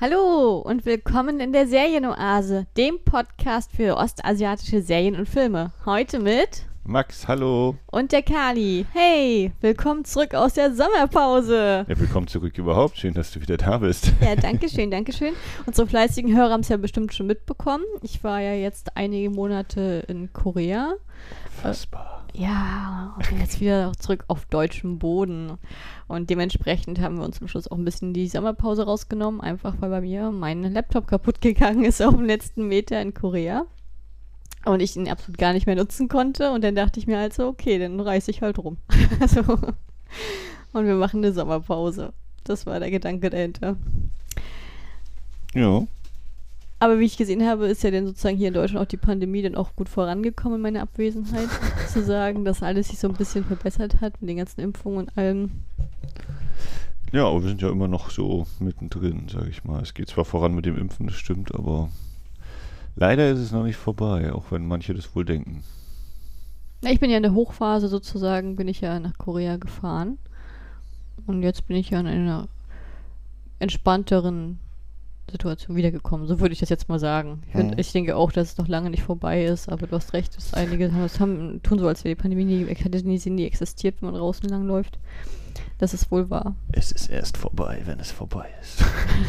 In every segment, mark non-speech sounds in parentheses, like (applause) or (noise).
Hallo und willkommen in der Serienoase, dem Podcast für ostasiatische Serien und Filme. Heute mit Max, hallo. und der Kali. Hey, willkommen zurück aus der Sommerpause. Ja, willkommen zurück überhaupt. Schön, dass du wieder da bist. Ja, danke schön, danke schön. Unsere fleißigen Hörer haben es ja bestimmt schon mitbekommen. Ich war ja jetzt einige Monate in Korea. Fassbar. Ja, und jetzt wieder zurück auf deutschem Boden. Und dementsprechend haben wir uns zum Schluss auch ein bisschen die Sommerpause rausgenommen, einfach weil bei mir mein Laptop kaputt gegangen ist auf dem letzten Meter in Korea. Und ich ihn absolut gar nicht mehr nutzen konnte. Und dann dachte ich mir halt so, okay, dann reiße ich halt rum. (laughs) also, und wir machen eine Sommerpause. Das war der Gedanke dahinter. Ja. Aber wie ich gesehen habe, ist ja dann sozusagen hier in Deutschland auch die Pandemie dann auch gut vorangekommen in meiner Abwesenheit. (laughs) zu sagen, dass alles sich so ein bisschen verbessert hat mit den ganzen Impfungen und allem. Ja, aber wir sind ja immer noch so mittendrin, sage ich mal. Es geht zwar voran mit dem Impfen, das stimmt, aber leider ist es noch nicht vorbei, auch wenn manche das wohl denken. Ich bin ja in der Hochphase sozusagen, bin ich ja nach Korea gefahren. Und jetzt bin ich ja in einer entspannteren Situation wiedergekommen. So würde ich das jetzt mal sagen. Ich, find, Mhm. ich denke auch, dass es noch lange nicht vorbei ist, aber du hast recht, dass einige das haben, tun so, als wäre die Pandemie nie, nie, nie existiert, wenn man draußen lang läuft. Das ist wohl wahr. Es ist erst vorbei, wenn es vorbei ist.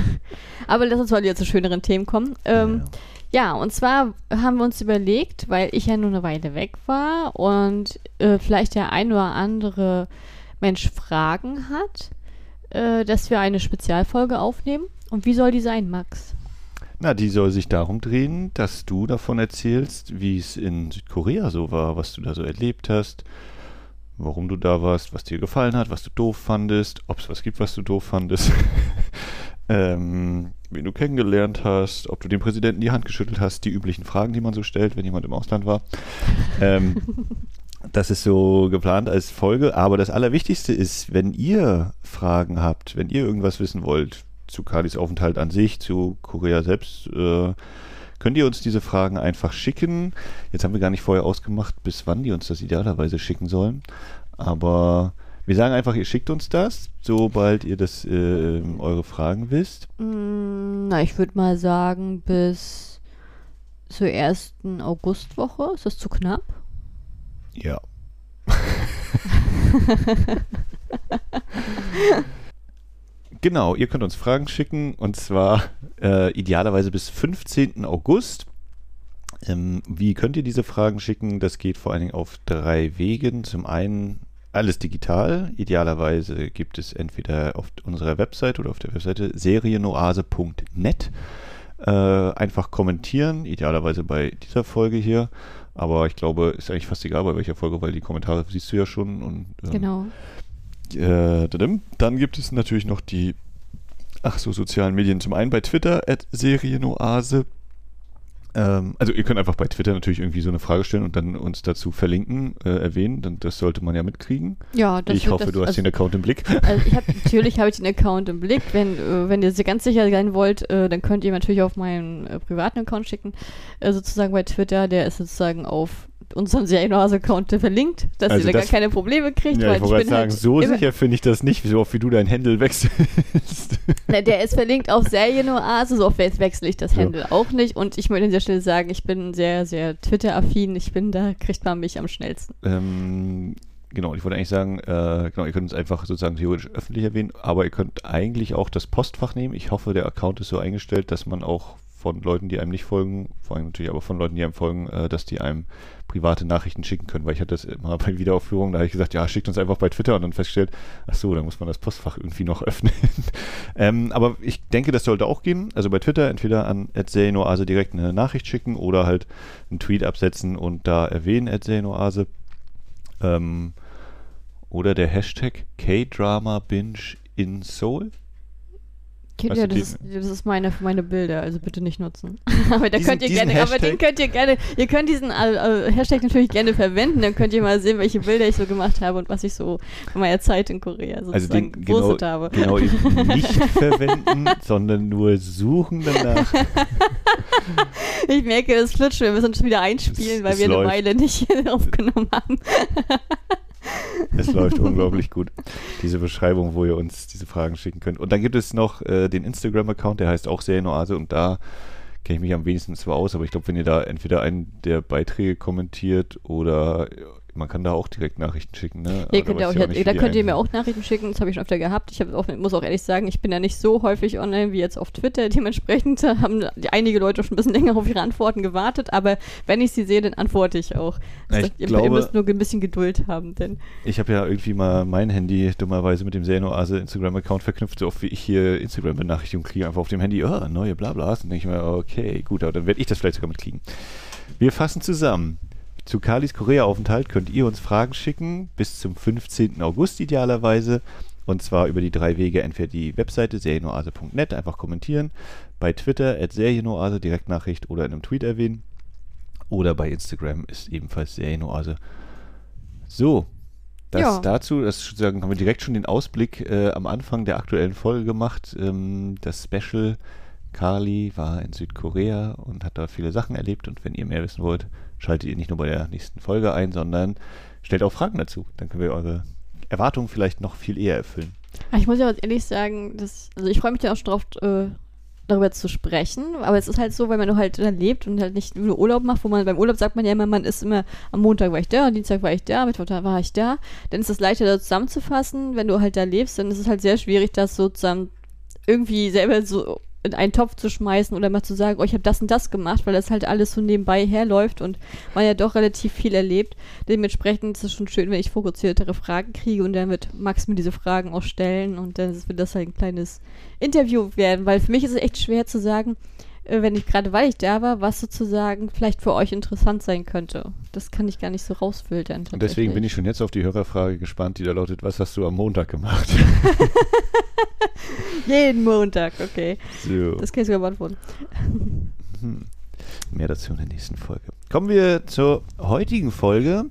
(laughs) Aber lass uns mal wieder zu schöneren Themen kommen. Ähm, Ja, und zwar haben wir uns überlegt, weil ich ja nur eine Weile weg war und äh, vielleicht der ein oder andere Mensch Fragen hat, äh, dass wir eine Spezialfolge aufnehmen. Und wie soll die sein, Max? Na, die soll sich darum drehen, dass du davon erzählst, wie es in Südkorea so war, was du da so erlebt hast, warum du da warst, was dir gefallen hat, was du doof fandest, ob es was gibt, was du doof fandest, (laughs) ähm, wen du kennengelernt hast, ob du dem Präsidenten die Hand geschüttelt hast, die üblichen Fragen, die man so stellt, wenn jemand im Ausland war. Ähm, das ist so geplant als Folge, aber das Allerwichtigste ist, wenn ihr Fragen habt, wenn ihr irgendwas wissen wollt zu Kalis Aufenthalt an sich, zu Korea selbst, äh, könnt ihr uns diese Fragen einfach schicken. Jetzt haben wir gar nicht vorher ausgemacht, bis wann die uns das idealerweise schicken sollen, aber wir sagen einfach, ihr schickt uns das, sobald ihr das äh, eure Fragen wisst. Mm, na, ich würde mal sagen, bis zur ersten Augustwoche. Ist das zu knapp? Ja. (laughs) genau, ihr könnt uns Fragen schicken und zwar äh, idealerweise bis 15. August. Ähm, wie könnt ihr diese Fragen schicken? Das geht vor allen Dingen auf drei Wegen. Zum einen alles digital. Idealerweise gibt es entweder auf unserer Website oder auf der Webseite serienoase.net. Äh, einfach kommentieren, idealerweise bei dieser Folge hier. Aber ich glaube, ist eigentlich fast egal bei welcher Folge, weil die Kommentare siehst du ja schon. Und, ähm, Genau. äh, dann gibt es natürlich noch die, ach so, sozialen Medien. Zum einen bei Twitter, at Serienoase. Ähm, also ihr könnt einfach bei Twitter natürlich irgendwie so eine Frage stellen und dann uns dazu verlinken, äh, erwähnen. Dann, das sollte man ja mitkriegen. Ja, das ich wird- hoffe, das, du hast also, den Account im Blick. (laughs) Also ich hab, (laughs) natürlich habe ich den Account im Blick. Wenn, äh, wenn ihr sie ganz sicher sein wollt, äh, dann könnt ihr natürlich auf meinen äh, privaten Account schicken. Äh, sozusagen bei Twitter, der ist sozusagen auf unserem Serienhause-Account verlinkt, dass Also ihr da gar keine Probleme kriegt. ja, ich wollte gerade bin sagen, halt so sicher finde ich das nicht, so oft wie du dein Handle wechselst. (laughs) Na, der ist verlinkt auf Serienoase, so oft we- wechsle ich das Ja. Handle auch nicht. Und ich möchte an dieser Stelle sagen, ich bin sehr, sehr Twitter-affin. Ich bin, da kriegt man mich am schnellsten. Ähm, genau, ich wollte eigentlich sagen, äh, genau, ihr könnt uns einfach sozusagen theoretisch öffentlich erwähnen, aber ihr könnt eigentlich auch das Postfach nehmen. Ich hoffe, der Account ist so eingestellt, dass man auch von Leuten, die einem nicht folgen, vor allem natürlich aber von Leuten, die einem folgen, äh, dass die einem private Nachrichten schicken können, weil ich hatte das immer (laughs) bei Wiederaufführungen, da habe ich gesagt, ja, schickt uns einfach bei Twitter und dann festgestellt, ach so, da muss man das Postfach irgendwie noch (laughs) öffnen. ähm, aber ich denke, das sollte auch gehen. Also bei Twitter entweder an @serienoase direkt eine Nachricht schicken oder halt einen Tweet absetzen und da erwähnen @serienoase. Ähm, oder der Hashtag K-Drama Binge in Seoul. Weißt ja, das, ist, das ist meine, meine Bilder, also bitte nicht nutzen. (laughs) aber da Diesen- könnt ihr gerne, aber den könnt ihr gerne, ihr könnt diesen äh, Hashtag natürlich gerne verwenden, dann könnt ihr mal sehen, welche Bilder ich so gemacht habe und was ich so in meiner Zeit in Korea Also sozusagen genau, gepostet habe. genau eben (laughs) nicht verwenden, sondern nur suchen danach. (laughs) Ich merke, das flutscht, wir müssen uns wieder einspielen, weil Es- wir es eine läuft. Weile nicht aufgenommen haben. (laughs) Es läuft unglaublich gut. Diese Beschreibung, wo ihr uns diese Fragen schicken könnt. Und dann gibt es noch äh, den Instagram-Account, der heißt auch Serienoase und da kenne ich mich am wenigsten zwar aus, aber ich glaube, wenn ihr da entweder einen der Beiträge kommentiert oder man kann da auch direkt Nachrichten schicken, ne? Ja, könnt ihr auch, ja, da könnt ihr mir auch Nachrichten schicken, das habe ich schon öfter gehabt. Ich auch, muss auch ehrlich sagen, ich bin ja nicht so häufig online wie jetzt auf Twitter. Dementsprechend (laughs) haben einige Leute schon ein bisschen länger auf ihre Antworten gewartet, aber wenn ich sie sehe, dann antworte ich auch. Ja, ich ihr, glaube, ihr müsst nur ein bisschen Geduld haben, denn. Ich habe ja irgendwie mal mein Handy dummerweise mit dem Senoase Instagram-Account verknüpft, so oft wie ich hier Instagram-Benachrichtigungen kriege, einfach auf dem Handy, oh, neue Blablas. Und denke ich mir, okay, gut, aber dann werde ich das vielleicht sogar mitkriegen. Wir fassen zusammen. Zu Kalis Korea-Aufenthalt könnt ihr uns Fragen schicken, bis zum 15. August idealerweise. Und zwar über die drei Wege, entweder die Webseite serienoase.net, einfach kommentieren, bei Twitter at serienoase, Direktnachricht oder in einem Tweet erwähnen. Oder bei Instagram ist ebenfalls serienoase. So, das ja. dazu, das sozusagen haben wir direkt schon den Ausblick äh, am Anfang der aktuellen Folge gemacht. Ähm, das Special Carly war in Südkorea und hat da viele Sachen erlebt. Und wenn ihr mehr wissen wollt, schaltet ihr nicht nur bei der nächsten Folge ein, sondern stellt auch Fragen dazu. Dann können wir eure Erwartungen vielleicht noch viel eher erfüllen. Ah, ich muss ja ehrlich sagen, dass, also ich freue mich ja auch schon drauf, äh, darüber zu sprechen, aber es ist halt so, weil man halt da lebt und halt nicht nur Urlaub macht, wo man beim Urlaub sagt man ja immer, man ist immer am Montag war ich da, am Dienstag war ich da, Mittwoch war ich da, dann ist es leichter da zusammenzufassen, wenn du halt da lebst, dann ist es halt sehr schwierig, das so zusammen irgendwie selber so in einen Topf zu schmeißen oder mal zu sagen, oh, ich habe das und das gemacht, weil das halt alles so nebenbei herläuft und man ja doch relativ viel erlebt. Dementsprechend ist es schon schön, wenn ich fokussiertere Fragen kriege und dann wird Max mir diese Fragen auch stellen und dann wird das halt ein kleines Interview werden, weil für mich ist es echt schwer zu sagen, wenn ich gerade, weil ich da war, was sozusagen vielleicht für euch interessant sein könnte. Das kann ich gar nicht so rausfiltern. Und deswegen bin ich schon jetzt auf die Hörerfrage gespannt, die da lautet, was hast du am Montag gemacht? (laughs) Jeden Montag, okay. So. Das kann ich sogar beantworten. Hm. Mehr dazu in der nächsten Folge. Kommen wir zur heutigen Folge.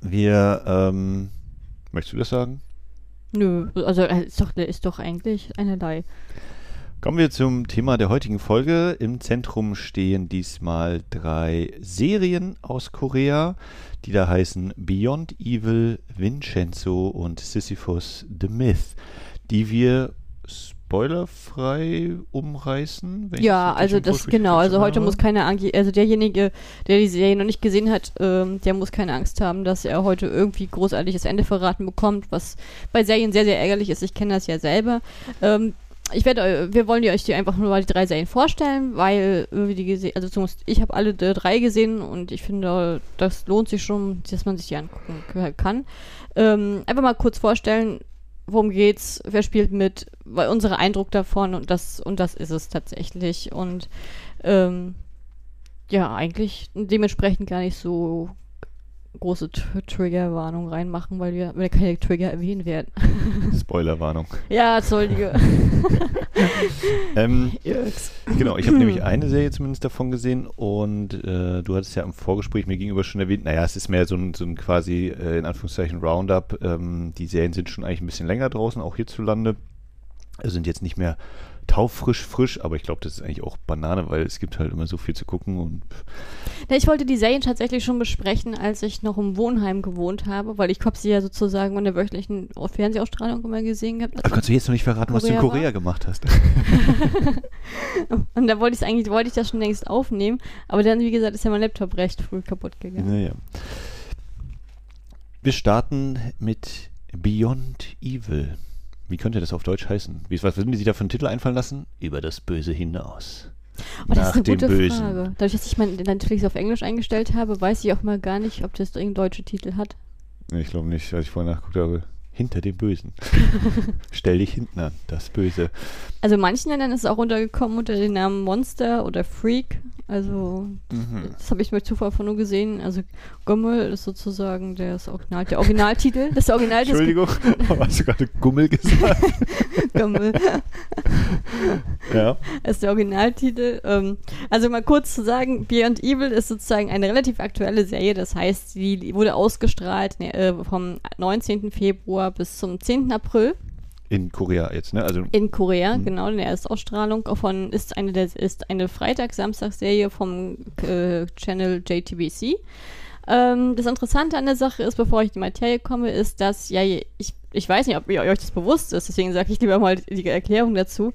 Wir, ähm, möchtest du das sagen? Nö, also äh, ist doch, ist doch eigentlich einerlei. Kommen wir zum Thema der heutigen Folge. Im Zentrum stehen diesmal drei Serien aus Korea, die da heißen Beyond Evil, Vincenzo und Sisyphus the Myth, die wir spoilerfrei umreißen. ja, also das genau. Also heute muss keine Angst, also derjenige, der die Serie noch nicht gesehen hat, ähm, der muss keine Angst haben, dass er heute irgendwie großartiges Ende verraten bekommt, was bei Serien sehr sehr ärgerlich ist. Ich kenne das ja selber. Ähm, ich werde, wir wollen euch die einfach nur mal die drei Serien vorstellen, weil wir die gesehen, also zumindest ich habe alle drei gesehen und ich finde, das lohnt sich schon, dass man sich die angucken kann. Ähm, einfach mal kurz vorstellen, worum geht's, wer spielt mit, weil unser Eindruck davon und das und das ist es tatsächlich und ähm, ja eigentlich dementsprechend gar nicht so große Triggerwarnung reinmachen, weil wir, weil keine Trigger erwähnen werden. (laughs) Spoilerwarnung. ja, Entschuldige. (laughs) ähm, genau, ich habe nämlich eine Serie zumindest davon gesehen und äh, du hattest ja im Vorgespräch mir gegenüber schon erwähnt, naja, es ist mehr so ein, so ein quasi äh, in Anführungszeichen Roundup. Ähm, die Serien sind schon eigentlich ein bisschen länger draußen, auch hierzulande. Sind jetzt nicht mehr taufrisch frisch, aber ich glaube, das ist eigentlich auch Banane, weil es gibt halt immer so viel zu gucken und. Ja, ich wollte die Serien tatsächlich schon besprechen, als ich noch im Wohnheim gewohnt habe, weil ich habe sie ja sozusagen in der wöchentlichen Fernsehausstrahlung immer gesehen habe. Aber kannst du jetzt noch nicht verraten, was du in Korea war? gemacht hast? (laughs) und da wollte ich eigentlich, wollte ich das schon längst aufnehmen, aber dann, wie gesagt, ist ja mein Laptop recht früh kaputt gegangen. Naja. Wir starten mit Beyond Evil. Wie könnte das auf Deutsch heißen? Wie, was würden die sich da für einen Titel einfallen lassen? Über das Böse hinaus. Oh, das ist eine gute Bösen. Frage. Dadurch, dass ich mein Netflix auf Englisch eingestellt habe, weiß ich auch mal gar nicht, ob das irgendeinen deutschen Titel hat. Ich glaube nicht, als ich vorher nachgeguckt habe. Hinter dem Bösen. (laughs) Stell dich hinten an, das Böse. Also in manchen Ländern ist es auch untergekommen unter dem Namen Monster oder Freak. Also mhm. das habe ich mit Zufall von nur gesehen. Also Gummel ist sozusagen das Original, der Originaltitel. Das Original Entschuldigung, (laughs) hast du gerade Gummel gesagt? (laughs) Gummel. ja. Das ist der Originaltitel. Ähm, also mal kurz zu sagen, Beyond Evil ist sozusagen eine relativ aktuelle Serie. Das heißt, die wurde ausgestrahlt ne, äh, vom 19. Februar bis zum 10. April. In Korea jetzt, ne? Also in Korea, mhm. genau, in der Erstausstrahlung von ist eine der ist eine Freitag-Samstag-Serie vom äh, Channel JTBC. Äh, Ähm, das Interessante an der Sache ist, bevor ich in die Materie komme, ist, dass, ja, ich, ich weiß nicht, ob ihr euch das bewusst ist, deswegen sage ich lieber mal die Erklärung dazu.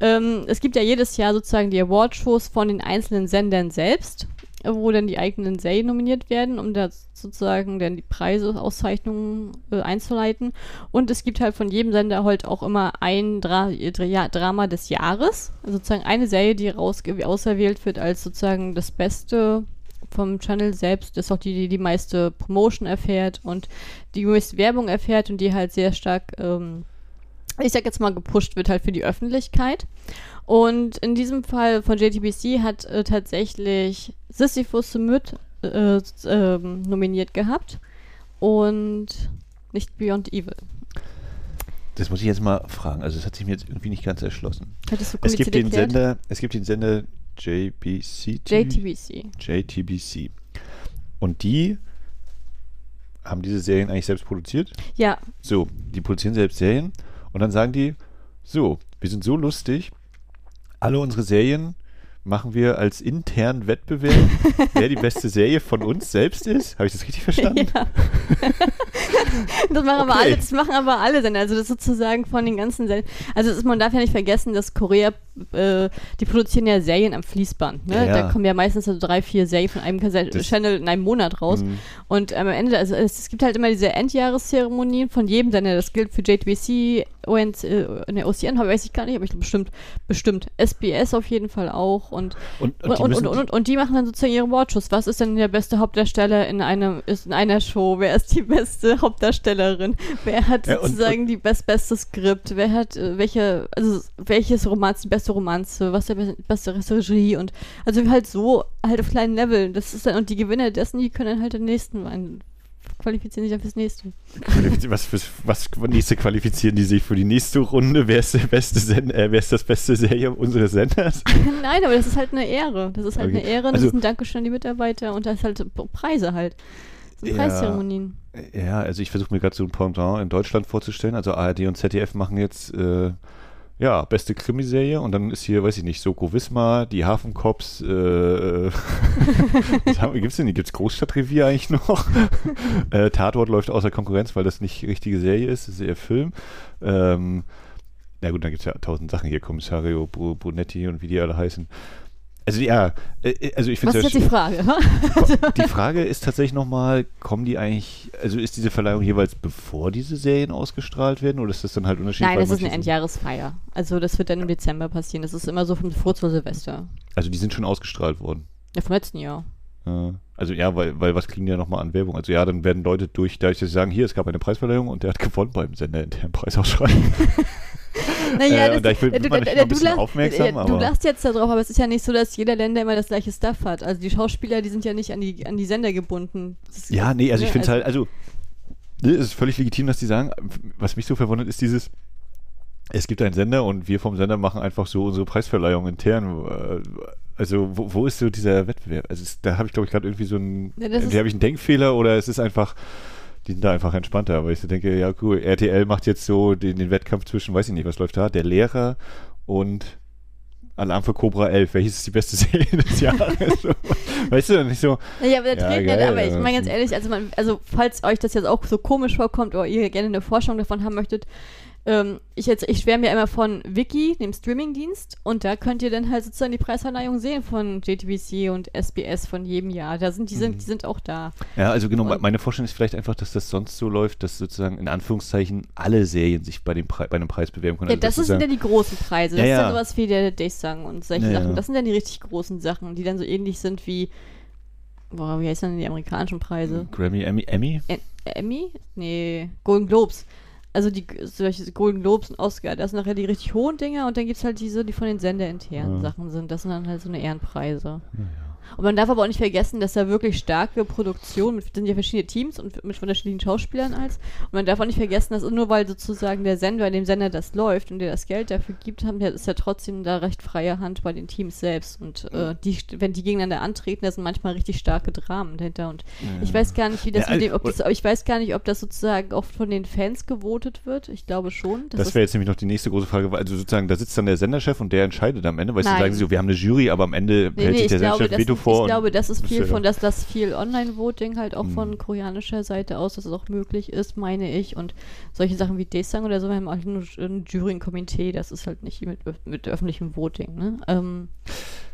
Ähm, es gibt ja jedes Jahr sozusagen die Award-Shows von den einzelnen Sendern selbst, wo dann die eigenen Serien nominiert werden, um da sozusagen dann die Preise, Auszeichnungen äh, einzuleiten. Und es gibt halt von jedem Sender halt auch immer ein Dra Dra Drama des Jahres, also sozusagen eine Serie, die raus auserwählt wird als sozusagen das beste vom Channel selbst ist auch die, die die meiste Promotion erfährt und die meiste Werbung erfährt und die halt sehr stark, ähm, ich sag jetzt mal, gepusht wird halt für die Öffentlichkeit. Und in diesem Fall von JTBC hat äh, tatsächlich Sisyphus Myth äh, äh, nominiert gehabt und nicht Beyond Evil. Das muss ich jetzt mal fragen. Also, das hat sich mir jetzt irgendwie nicht ganz erschlossen. Hättest du Es gibt den erklärt? Sender, es gibt den Sender JBC. JTBC. JTBC. Und die haben diese Serien eigentlich selbst produziert. Ja, So, die produzieren selbst Serien und dann sagen die, so, wir sind so lustig, alle unsere Serien machen wir als internen Wettbewerb, (laughs) wer die beste Serie von uns selbst ist. Habe ich das richtig verstanden? Ja. (laughs) das, machen aber Okay. alle, das machen aber alle Sender. Also das sozusagen von den ganzen Sendern. Also ist, man darf ja nicht vergessen, dass Korea, äh, die produzieren ja Serien am Fließband. Ne? Ja. Da kommen ja meistens so drei, vier Serien von einem Das- Channel in einem Monat raus. Mhm. Und am Ende, also es, es gibt halt immer diese Endjahreszeremonien von jedem Sender. Das gilt für JTBC, ONC, ne, OCN, weiß ich gar nicht, aber ich glaube bestimmt, bestimmt. SBS auf jeden Fall auch. Und Und, und, die und, müssen- und, und, und die machen dann sozusagen ihre Wortschuss. Was ist denn der beste Hauptdarsteller in einem ist in einer Show? Wer ist die beste Hauptdarstellerin? Wer hat Ja, sozusagen die best, beste Skript? Wer hat äh, welche, also welches Romanze, die beste Romanze? Was der be- beste Regie? Und also halt so halt auf kleinen Level. Das ist dann und die Gewinner dessen, die können dann halt den nächsten qualifizieren sich dann fürs nächste. Was, fürs- was nächste qualifizieren die sich für die nächste Runde? Wer ist der beste Sen äh, wer ist das beste Serie unseres Senders? (laughs) Nein, aber das ist halt eine Ehre. Das ist halt Okay. eine Ehre. Das Also- ist ein Dankeschön an die Mitarbeiter und das ist halt Preise halt. Ja. Preiszeremonien. Ja, also ich versuche mir gerade so ein Pendant in Deutschland vorzustellen. Also ARD und ZDF machen jetzt äh, ja beste Krimiserie und dann ist hier, weiß ich nicht, Soko Wismar, die Hafencops. Äh, (laughs) haben, gibt's denn? Gibt's Großstadtrevier eigentlich noch? (laughs) äh, Tatort läuft außer Konkurrenz, weil das nicht richtige Serie ist, das ist eher Film. Ähm, na gut, dann gibt es ja tausend Sachen hier, Kommissario Bru- Brunetti und wie die alle heißen. Also ja, äh, also ich Was finde ist jetzt die Frage? die Frage ist tatsächlich nochmal, kommen die eigentlich, also ist diese Verleihung jeweils bevor diese Serien ausgestrahlt werden oder ist das dann halt unterschiedlich? Nein, das ist eine Endjahresfeier. Also das wird dann im Dezember passieren. Das ist immer so von vor zur Silvester. Also die sind schon ausgestrahlt worden. Ja, vom letzten Jahr. Äh, Also ja, weil, weil was kriegen die ja nochmal an Werbung? Also ja, dann werden Leute durch, dadurch, dass sie sagen, hier, es gab eine Preisverleihung und der hat gewonnen beim Sender internen Preisausschreiben. (laughs) Naja, Äh, und da ich will- du, man du, mal ein bisschen lach- aufmerksam, ja, du lachst jetzt darauf, aber es ist ja nicht so, dass jeder Länder immer das gleiche Stuff hat. Also die Schauspieler, die sind ja nicht an die, an die Sender gebunden. Das Ja, nee, also ich ne, finde es halt, also ne, es ist völlig legitim, dass die sagen, was mich so verwundert, ist dieses, es gibt einen Sender und wir vom Sender machen einfach so unsere Preisverleihung intern. Äh, Also wo, wo ist so dieser Wettbewerb? Also da habe ich, glaube ich, gerade irgendwie so einen, Ja, das entweder habe ich einen Denkfehler oder es ist einfach, die sind da einfach entspannter, weil ich so denke, ja cool, RTL macht jetzt so den, den Wettkampf zwischen, weiß ich nicht, was läuft da, der Lehrer und Alarm für Cobra 11, welches ist die beste (laughs) Serie des Jahres? Weißt du, nicht so, Naja, aber, da Ja, geil, ja, aber ich ja. meine ganz ehrlich, also, man, also falls euch das jetzt auch so komisch vorkommt oder ihr gerne eine Forschung davon haben möchtet, ähm, ich, jetzt, ich schwärme ja immer von Wiki, dem Streamingdienst, und da könnt ihr dann halt sozusagen die Preisverleihung sehen von JTBC und SBS von jedem Jahr. Da sind, die, sind, Mhm. die sind auch da. Ja, also genau, Und- meine Vorstellung ist vielleicht einfach, dass das sonst so läuft, dass sozusagen in Anführungszeichen alle Serien sich bei, dem Pre bei einem Preis bewerben können. Ja, Also, das wieder sozusagen- die großen Preise. Ja, Das ist ja. dann sowas wie der Daysang und solche Ja, Sachen. ja. Das sind dann die richtig großen Sachen, die dann so ähnlich sind wie, boah, wie heißen denn die amerikanischen Preise? Grammy, Emmy, Emmy? Ä- Emmy? Nee, Golden Globes. Also die solche Golden Globes und Oscar, das sind nachher die richtig hohen Dinger und dann gibt es halt diese, die von den senderinternen Ja. Sachen sind. Das sind dann halt so eine Ehrenpreise. Und man darf aber auch nicht vergessen, dass da wirklich starke Produktionen, mit, sind ja verschiedene Teams und mit unterschiedlichen Schauspielern als. Und man darf auch nicht vergessen, dass nur weil sozusagen der Sender, in dem Sender das läuft und der das Geld dafür gibt, haben, der ist ja trotzdem da recht freie Hand bei den Teams selbst. Und äh, die, wenn die gegeneinander antreten, da sind manchmal richtig starke Dramen dahinter. Und ich weiß gar nicht, wie das Ja, mit dem, ob also- das, ich weiß gar nicht, ob das sozusagen oft von den Fans gewotet wird. Ich glaube schon. Das wäre jetzt nämlich noch die nächste große Frage. weil Also sozusagen, da sitzt dann der Senderchef und der entscheidet am Ende, weil sie sagen so, wir haben eine Jury, aber am Ende Nee, hält nee, sich ich der Senderchef Veto vor. Ich glaube, das ist viel von, dass das viel Online-Voting halt auch Mhm. von koreanischer Seite aus, dass es auch möglich ist, meine ich. Und solche Sachen wie Desang oder so, wir haben auch nur ein Jury, ein Komitee, das ist halt nicht mit, mit öffentlichem Voting. Ne? Ähm,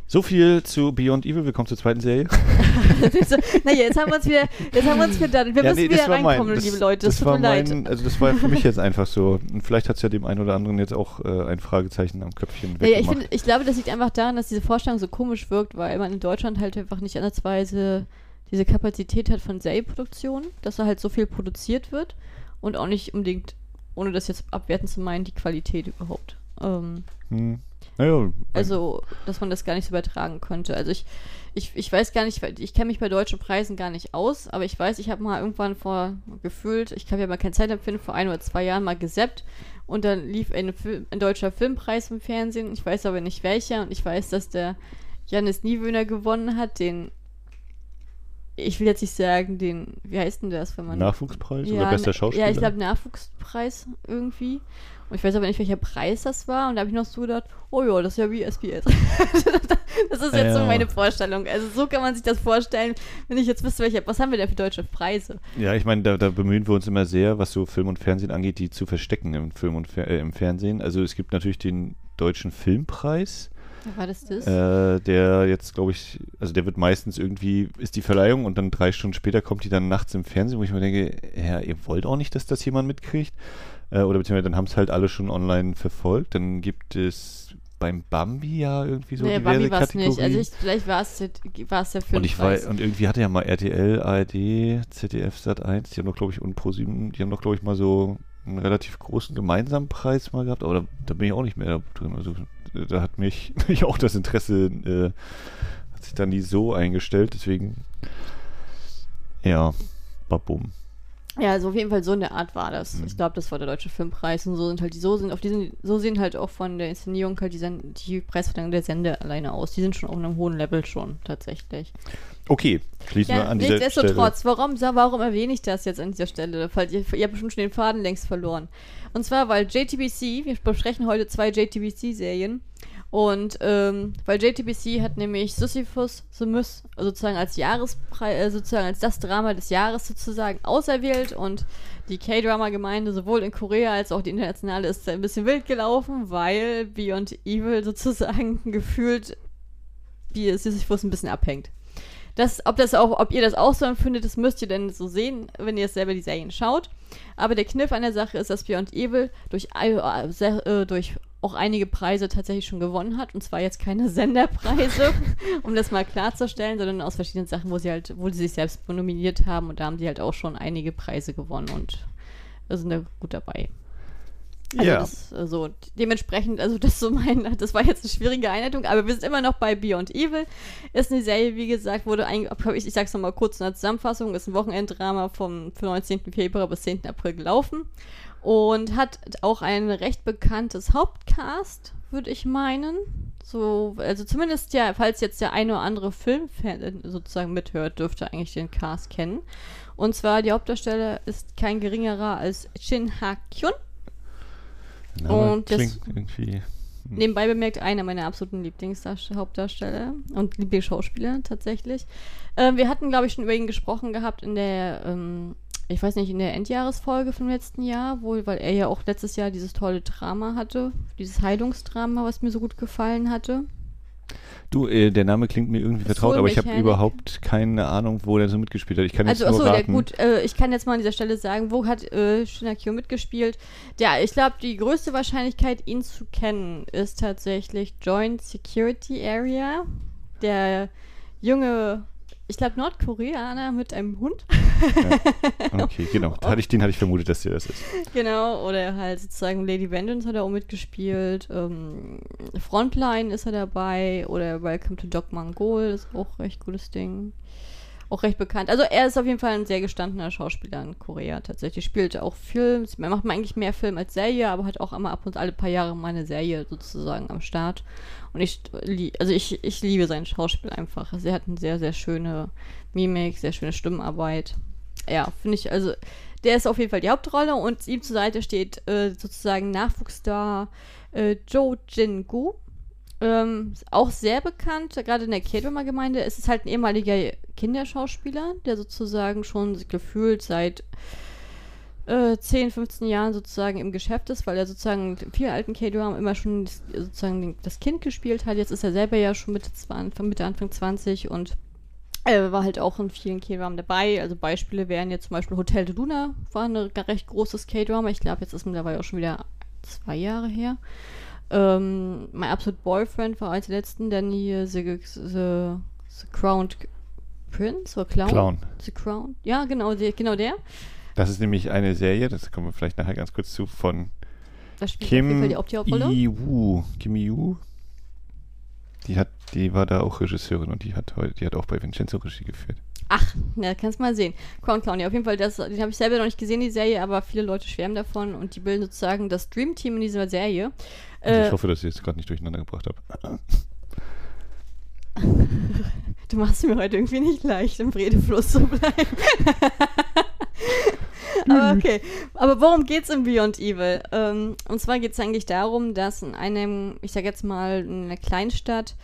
So viel zu Beyond Evil. Willkommen zur zweiten Serie. (laughs) naja, jetzt haben wir uns wieder, jetzt haben wir uns wieder, wir Ja, müssen nee, das wieder war mein- reinkommen, das- liebe Leute. Das Es tut mir leid. mein, also das war für mich jetzt einfach so. Und vielleicht hat es ja dem einen oder anderen jetzt auch äh, ein Fragezeichen am Köpfchen Ja, ich, find, ich glaube, das liegt einfach daran, dass diese Vorstellung so komisch wirkt, weil man in Deutschland halt einfach nicht ansatzweise diese Kapazität hat von Serienproduktionen, dass da halt so viel produziert wird und auch nicht unbedingt, ohne das jetzt abwerten zu meinen, die Qualität überhaupt. Ähm, hm. Naja, also, dass man das gar nicht so übertragen könnte. Also ich, ich, ich weiß gar nicht, ich kenne mich bei deutschen Preisen gar nicht aus, aber ich weiß, ich habe mal irgendwann vor gefühlt, ich habe ja mal kein Zeitempfinden, vor ein oder zwei Jahren mal gesappt und dann lief Fil- ein deutscher Filmpreis im Fernsehen. Ich weiß aber nicht welcher und ich weiß, dass der Janis Niewöhner gewonnen hat, den ich will jetzt nicht sagen, den, wie heißt denn das, wenn man Nachwuchspreis oder bester Schauspieler? Ja, ich glaube Nachwuchspreis irgendwie. Und ich weiß aber nicht, welcher Preis das war. Und da habe ich noch so gedacht, oh ja, das ist ja wie SBS. (laughs) das ist jetzt so Ja. meine Vorstellung. Also so kann man sich das vorstellen, wenn ich jetzt wüsste, welcher, was haben wir denn für deutsche Preise? Ja, ich meine, da, da bemühen wir uns immer sehr, was so Film und Fernsehen angeht, die zu verstecken im Film und Fer äh, im Fernsehen. Also es gibt natürlich den deutschen Filmpreis, War das das? äh, der jetzt, glaube ich, also der wird meistens irgendwie, ist die Verleihung und dann drei Stunden später kommt die dann nachts im Fernsehen, wo ich mir denke, ja, ihr wollt auch nicht, dass das jemand mitkriegt. Äh, oder beziehungsweise dann haben es halt alle schon online verfolgt. Dann gibt es beim Bambi ja irgendwie so nee, diverse Bambi war es Kategorien. nicht. Also ich, vielleicht war es war es der Und ich Filmpreis. weiß, und irgendwie hatte ja mal RTL, ARD, ZDF, Sat1, die haben doch, glaube ich, und Pro7, die haben doch, glaube ich, mal so einen relativ großen gemeinsamen Preis mal gehabt, aber da, da bin ich auch nicht mehr drin. Also da hat mich, (laughs) mich auch das Interesse, äh, hat sich da nie so eingestellt, deswegen, ja, babum. Ja, also auf jeden Fall so in der Art war das. Mhm. Ich glaube, das war der deutsche Filmpreis und so sind halt die, so sind auf diesen, so sehen halt auch von der Inszenierung halt die, Sen- die Preisverleihung der Sender alleine aus. Die sind schon auf einem hohen Level schon, tatsächlich. Okay, schließen wir Ja, an dieser Stelle. nichtsdestotrotz, warum, warum erwähne ich das jetzt an dieser Stelle? Weil ihr, ihr habt bestimmt schon den Faden längst verloren. Und zwar, weil JTBC, wir besprechen heute zwei JTBC-Serien. Und ähm, weil JTBC hat nämlich Sisyphus The Myth sozusagen als Jahrespreis, äh, sozusagen als das Drama des Jahres sozusagen auserwählt und die K-Drama-Gemeinde sowohl in Korea als auch die internationale ist ein bisschen wild gelaufen, weil Beyond Evil sozusagen (laughs) gefühlt wie Sisyphus ein bisschen abhängt. Das, ob, das auch, ob ihr das auch so empfindet, das müsst ihr dann so sehen, wenn ihr selber die Serien schaut. Aber der Kniff an der Sache ist, dass Beyond Evil durch, äh, äh, durch auch einige Preise tatsächlich schon gewonnen hat. Und zwar jetzt keine (laughs) Senderpreise, um das mal klarzustellen, sondern aus verschiedenen Sachen, wo sie halt, wo sie sich selbst nominiert haben. Und da haben sie halt auch schon einige Preise gewonnen und sind da gut dabei. Also ja, das, äh, so, dementsprechend, also das so mein, (laughs) das war jetzt eine schwierige Einleitung, aber wir sind immer noch bei Beyond Evil. Ist eine Serie, wie gesagt, wurde einge- ich, ich sag's nochmal kurz in der Zusammenfassung, ist ein Wochenenddrama vom, vom 19. Februar bis 10. April gelaufen und hat auch ein recht bekanntes Hauptcast, würde ich meinen. So, also zumindest ja, falls jetzt der eine oder andere Filmfan äh, sozusagen mithört, dürfte eigentlich den Cast kennen. Und zwar die Hauptdarsteller ist kein geringerer als Shin Ha-kyun. der Name und das- klingt irgendwie. Nebenbei bemerkt einer meiner absoluten Lieblingshauptdarsteller und Lieblingsschauspieler tatsächlich. Ähm, wir hatten, glaube ich, schon über ihn gesprochen gehabt in der, ähm, ich weiß nicht, in der Endjahresfolge vom letzten Jahr, wo, weil er ja auch letztes Jahr dieses tolle Drama hatte, dieses Heilungsdrama, was mir so gut gefallen hatte. Du, äh, der Name klingt mir irgendwie vertraut, aber ich habe überhaupt keine Ahnung, wo der so mitgespielt hat. Ich kann Also, jetzt nur achso, ja raten. gut, äh, ich kann jetzt mal an dieser Stelle sagen, wo hat äh, Shinakyo mitgespielt? Ja, ich glaube, die größte Wahrscheinlichkeit, ihn zu kennen, ist tatsächlich Joint Security Area. Der junge, ich glaube, Nordkoreaner mit einem Hund. (laughs) Okay, genau. (laughs) Hatte ich, den hatte ich vermutet, dass der das ist. genau, oder halt sozusagen Lady Vengeance hat er auch mitgespielt. Ähm, Frontline ist er dabei. Oder Welcome to Doc Mongol ist auch ein recht gutes Ding. Auch recht bekannt. Also er ist auf jeden Fall ein sehr gestandener Schauspieler in Korea tatsächlich. Spielt auch Film. Er macht eigentlich mehr Film als Serie, aber hat auch immer ab und alle paar Jahre mal eine Serie sozusagen am Start. Und ich, also ich, ich liebe sein Schauspiel einfach. Also er hat eine sehr, sehr schöne Mimik, sehr schöne Stimmenarbeit. Ja, finde ich, also der ist auf jeden Fall die Hauptrolle und ihm zur Seite steht äh, sozusagen Nachwuchsstar äh, Jo Jin-gu. Ähm, auch sehr bekannt, gerade in der K-Drama-Gemeinde. Es ist halt ein ehemaliger Kinderschauspieler, der sozusagen schon gefühlt seit äh, 10, 15 Jahren sozusagen im Geschäft ist, weil er sozusagen vielen alten K-Drama immer schon sozusagen das Kind gespielt hat. Jetzt ist er selber ja schon Mitte, 20, Mitte Anfang 20 und er war halt auch in vielen K-Dramen dabei. Also Beispiele wären jetzt zum Beispiel Hotel de Luna, war ein recht großes K-Drama. Ich glaube, jetzt ist mittlerweile auch schon wieder zwei Jahre her. Ähm, My Absolute Boyfriend war als letzten, dann hier The, the, the Crowned Prince oder Clown? Clown. The Crown. Ja, genau, die, genau der. Das ist nämlich eine Serie, das kommen wir vielleicht nachher ganz kurz zu, von spielt auf jeden Kim Fall die Hauptrolle. I-Woo. Kim I-Woo. Die hat, die war da auch Regisseurin und die hat heute, die hat auch bei Vincenzo Regie geführt. Ach, na, kannst mal sehen. Clown, ja, auf jeden Fall, das, den habe ich selber noch nicht gesehen, die Serie, aber viele Leute schwärmen davon und die bilden sozusagen das Dream Team in dieser Serie. Also Äh, ich hoffe, dass ich jetzt gerade nicht durcheinander gebracht habe. (laughs) Du machst mir heute irgendwie nicht leicht, im Redefluss zu bleiben. (laughs) (laughs) Aber okay. Aber worum geht's in Beyond Evil? Ähm, und zwar geht's eigentlich darum, dass in einem, ich sag jetzt mal, in einer Kleinstadt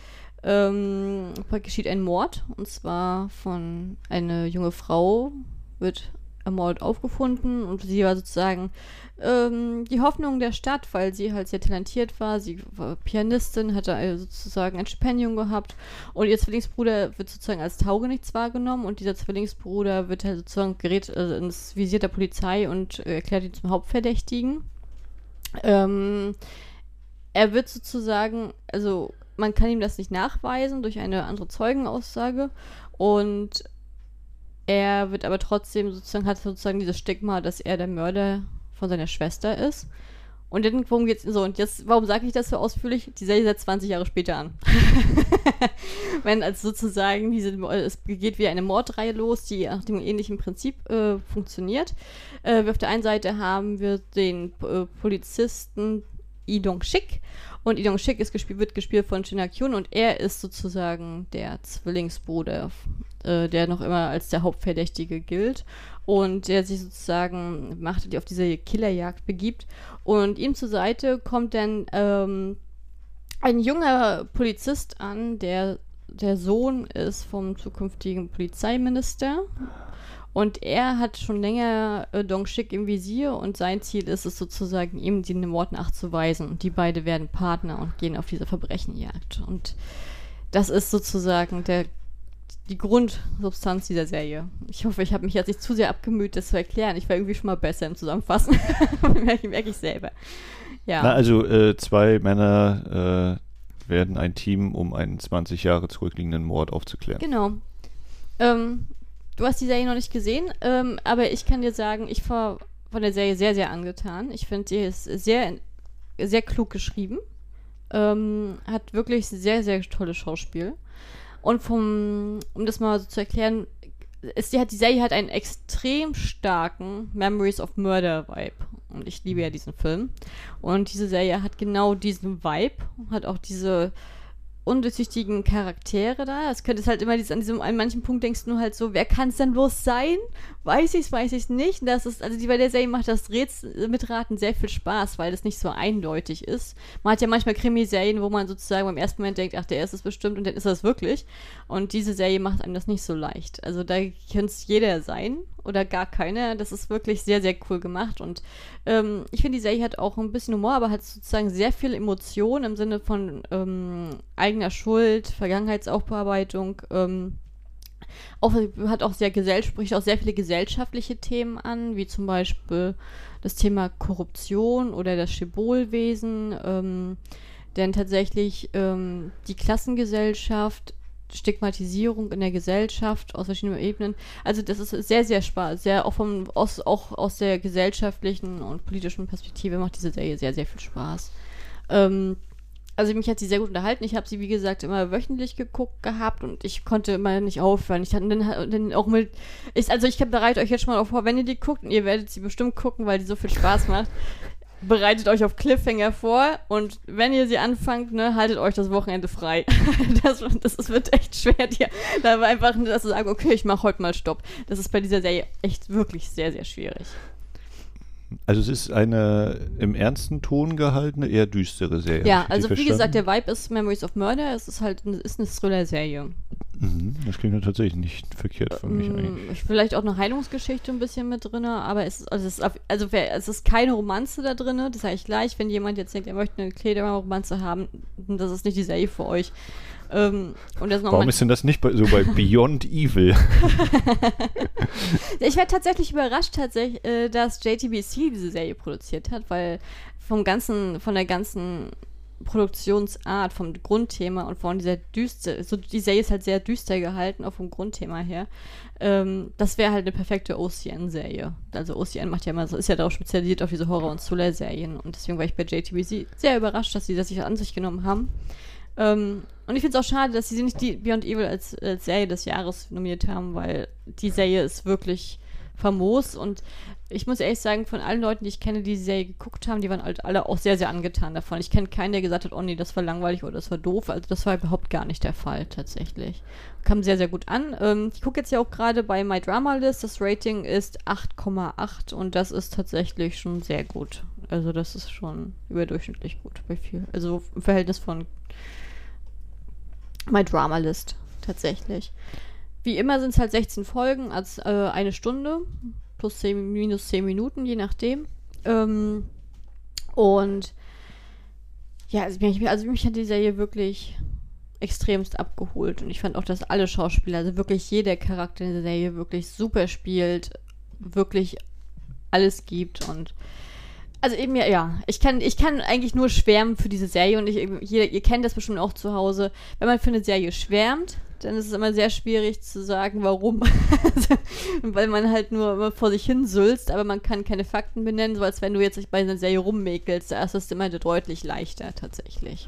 ähm, geschieht ein Mord. Und zwar von eine junge Frau wird ermordet aufgefunden und sie war sozusagen ähm, die Hoffnung der Stadt, weil sie halt sehr talentiert war. Sie war Pianistin, hatte also sozusagen ein Stipendium gehabt und ihr Zwillingsbruder wird sozusagen als Taugenichts wahrgenommen und dieser Zwillingsbruder wird halt sozusagen gerät äh, ins Visier der Polizei und äh, erklärt ihn zum Hauptverdächtigen. Ähm, er wird sozusagen, also man kann ihm das nicht nachweisen durch eine andere Zeugenaussage und er wird aber trotzdem sozusagen, hat sozusagen dieses Stigma, dass er der Mörder von seiner Schwester ist. Und dann, worum geht's so? Und jetzt, warum sage ich das so ausführlich? Die Serie setzt 20 Jahre später an. (laughs) Wenn also sozusagen diese, es geht wie eine Mordreihe los, die nach dem ähnlichen Prinzip äh, funktioniert. Äh, auf der einen Seite haben wir den äh, Polizisten Lee Dong-Shik und Lee Dong-Shik ist gespielt, wird gespielt von Shin Kyun und er ist sozusagen der Zwillingsbruder, äh, der noch immer als der Hauptverdächtige gilt. Und der sich sozusagen macht, die auf diese Killerjagd begibt. Und ihm zur Seite kommt dann ähm, ein junger Polizist an, der der Sohn ist vom zukünftigen Polizeiminister und er hat schon länger äh, Dong Shik im Visier und sein Ziel ist es sozusagen, ihm den Mord nachzuweisen. Und die beiden werden Partner und gehen auf diese Verbrechenjagd. Und das ist sozusagen der, die Grundsubstanz dieser Serie. Ich hoffe, ich habe mich jetzt nicht zu sehr abgemüht, das zu erklären. Ich war irgendwie schon mal besser im Zusammenfassen. (laughs) merke, merke ich selber. Ja. Na, also äh, zwei Männer äh, werden ein Team, um einen 20 Jahre zurückliegenden Mord aufzuklären. Genau. Ähm, du hast die Serie noch nicht gesehen, ähm, aber ich kann dir sagen, ich war von der Serie sehr, sehr angetan. Ich finde, sie ist sehr, sehr klug geschrieben. Ähm, hat wirklich sehr, sehr tolles Schauspiel. Und vom, um das mal so zu erklären, ist, die, hat, die Serie hat einen extrem starken Memories of Murder Vibe. Und ich liebe ja diesen Film. Und diese Serie hat genau diesen Vibe, hat auch diese undurchsichtigen Charaktere da. Es könnte halt immer dieses, an diesem, an manchen Punkt denkst du nur halt so, wer kann es denn bloß sein? Weiß ich es, weiß ich es nicht. Das ist, also die bei der Serie macht das Rätsel mitraten sehr viel Spaß, weil das nicht so eindeutig ist. Man hat ja manchmal Krimiserien, wo man sozusagen beim ersten Moment denkt, ach, der ist es bestimmt und dann ist er es wirklich. Und diese Serie macht einem das nicht so leicht. Also da könnte es jeder sein oder gar keiner. Das ist wirklich sehr, sehr cool gemacht. Und ähm, ich finde, die Serie hat auch ein bisschen Humor, aber hat sozusagen sehr viel Emotion im Sinne von ähm, eigener Schuld, Vergangenheitsaufbearbeitung. Ähm, auch, hat auch sehr spricht auch sehr viele gesellschaftliche Themen an, wie zum Beispiel das Thema Korruption oder das Schibolwesen. Ähm, denn tatsächlich ähm, die Klassengesellschaft Stigmatisierung in der Gesellschaft aus verschiedenen Ebenen. Also das ist sehr, sehr spaß, sehr auch vom aus, auch aus der gesellschaftlichen und politischen Perspektive macht diese Serie sehr, sehr viel Spaß. Ähm, also mich hat sie sehr gut unterhalten. Ich habe sie, wie gesagt, immer wöchentlich geguckt gehabt und ich konnte immer nicht aufhören. Ich hatte dann, dann auch mit. Ich, also ich bereite euch jetzt schon mal vor, wenn ihr die guckt, und ihr werdet sie bestimmt gucken, weil die so viel Spaß macht (laughs) bereitet euch auf Cliffhanger vor und wenn ihr sie anfangt, ne, haltet euch das Wochenende frei. (laughs) das, das, das wird echt schwer, dir da einfach dass du sagen, okay, ich mache heute mal Stopp. Das ist bei dieser Serie echt wirklich sehr, sehr schwierig. Also es ist eine im ernsten Ton gehaltene, eher düstere Serie. Ja, also wie gesagt, der Vibe ist Memories of Murder. Es ist halt ist eine Thriller-Serie. Mhm, das klingt ja tatsächlich nicht verkehrt für mich Ähm, eigentlich. Vielleicht auch eine Heilungsgeschichte ein bisschen mit drin, aber es ist, also es ist, also es ist keine Romanze da drin, das sage ich gleich. Wenn jemand jetzt denkt, er möchte eine Klederromanze haben, das ist nicht die Serie für euch. Ähm, Warum ist denn das nicht bei, so bei (laughs) Beyond Evil? (laughs) Ich werde tatsächlich überrascht, tatsächlich, äh, dass JTBC diese Serie produziert hat, weil vom ganzen, von der ganzen Produktionsart, vom Grundthema und von dieser düster, so die Serie ist halt sehr düster gehalten, auch vom Grundthema her. Ähm, das wäre halt eine perfekte OCN-Serie. Also OCN macht ja immer so, ist ja darauf spezialisiert auf diese Horror- und Thriller-Serien und deswegen war ich bei JTBC sehr überrascht, dass sie das sich an sich genommen haben. Ähm, und ich finde es auch schade, dass sie nicht die Beyond Evil als, als Serie des Jahres nominiert haben, weil die Serie ist wirklich famos und ich muss ehrlich sagen, von allen Leuten, die ich kenne, die die Serie geguckt haben, die waren halt alle auch sehr, sehr angetan davon. Ich kenne keinen, der gesagt hat, oh nee, das war langweilig oder das war doof. Also das war überhaupt gar nicht der Fall tatsächlich. Kam sehr, sehr gut an. Ähm, ich gucke jetzt ja auch gerade bei My Drama List. Das Rating ist 8,8 und das ist tatsächlich schon sehr gut. Also das ist schon überdurchschnittlich gut bei viel. Also im Verhältnis von My Drama List tatsächlich. Wie immer sind es halt 16 Folgen, als äh, eine Stunde, plus 10, minus 10 Minuten, je nachdem. Ähm, und ja, also mich, also mich hat die Serie wirklich extremst abgeholt. Und ich fand auch, dass alle Schauspieler, also wirklich jeder Charakter in der Serie wirklich super spielt, wirklich alles gibt und also eben ja, ja, ich kann, ich kann eigentlich nur schwärmen für diese Serie und ich, jeder, ihr kennt das bestimmt auch zu Hause. Wenn man für eine Serie schwärmt, dann ist es immer sehr schwierig zu sagen, warum. (laughs) Also, Weil man halt nur immer vor sich hin sülzt, aber man kann keine Fakten benennen, so als wenn du jetzt bei einer Serie rummäkelst. Da ist es immer deutlich leichter tatsächlich.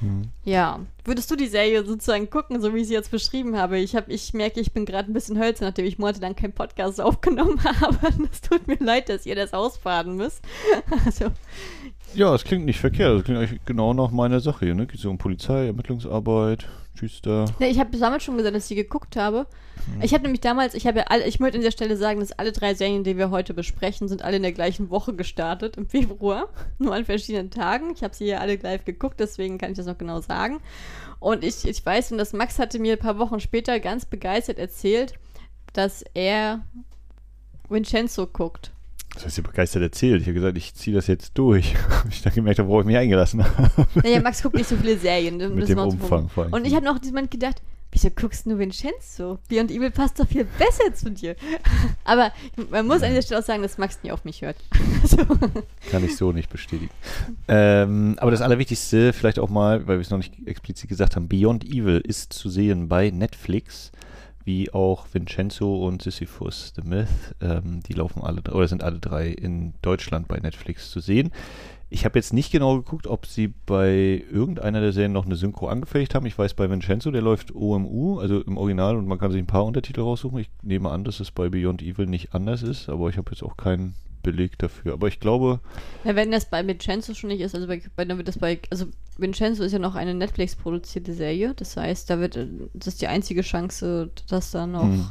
Mhm. Ja, würdest du die Serie sozusagen gucken, so wie ich sie jetzt beschrieben habe? Ich, hab, ich merke, ich bin gerade ein bisschen hölzer, nachdem ich monatelang keinen Podcast aufgenommen (laughs) habe. Es tut mir leid, dass ihr das ausbaden müsst. (laughs) Also, Ja, es klingt nicht verkehrt. Das klingt eigentlich genau nach meiner Sache hier. Ne? Geht so um Polizei, Ermittlungsarbeit, düster. ne, ich habe damals schon gesagt, dass ich sie geguckt habe. Ich habe nämlich damals, ich habe ja alle, ich möchte an der Stelle sagen, dass alle drei Serien, die wir heute besprechen, sind alle in der gleichen Woche gestartet, im Februar. (laughs) Nur an verschiedenen Tagen. Ich habe sie ja alle live geguckt, deswegen kann ich das noch genau sagen. Und ich, ich weiß, und das Max hatte mir ein paar Wochen später ganz begeistert erzählt, dass er Vincenzo guckt. Das hast du begeistert erzählt. Ich habe gesagt, ich ziehe das jetzt durch. (laughs) ich dann gemerkt habe, worauf ich mich eingelassen habe. (laughs) Naja, Max guckt nicht so viele Serien. Mit dem Umfang vor allem. Und ich habe noch Moment gedacht, wieso guckst du nur Vincenzo? Beyond Evil passt doch viel besser zu dir. (laughs) Aber man muss an dieser Stelle auch sagen, dass Max nie auf mich hört. Also, Kann ich so nicht bestätigen. Ähm, aber das Allerwichtigste, vielleicht auch mal, weil wir es noch nicht explizit gesagt haben, Beyond Evil ist zu sehen bei Netflix, wie auch Vincenzo und Sisyphus The Myth. Ähm, die laufen alle, oder sind alle drei in Deutschland bei Netflix zu sehen. Ich habe jetzt nicht genau geguckt, ob sie bei irgendeiner der Serien noch eine Synchro angefertigt haben. Ich weiß, bei Vincenzo, der läuft OMU, also im Original, und man kann sich ein paar Untertitel raussuchen. Ich nehme an, dass es bei Beyond Evil nicht anders ist, aber ich habe jetzt auch keinen Beleg dafür. Aber ich glaube, ja, wenn das bei Vincenzo schon nicht ist, also bei, bei, dann wird das bei, also Vincenzo ist ja noch eine Netflix-produzierte Serie. Das heißt, da wird, äh, das ist die einzige Chance, dass da noch Hm.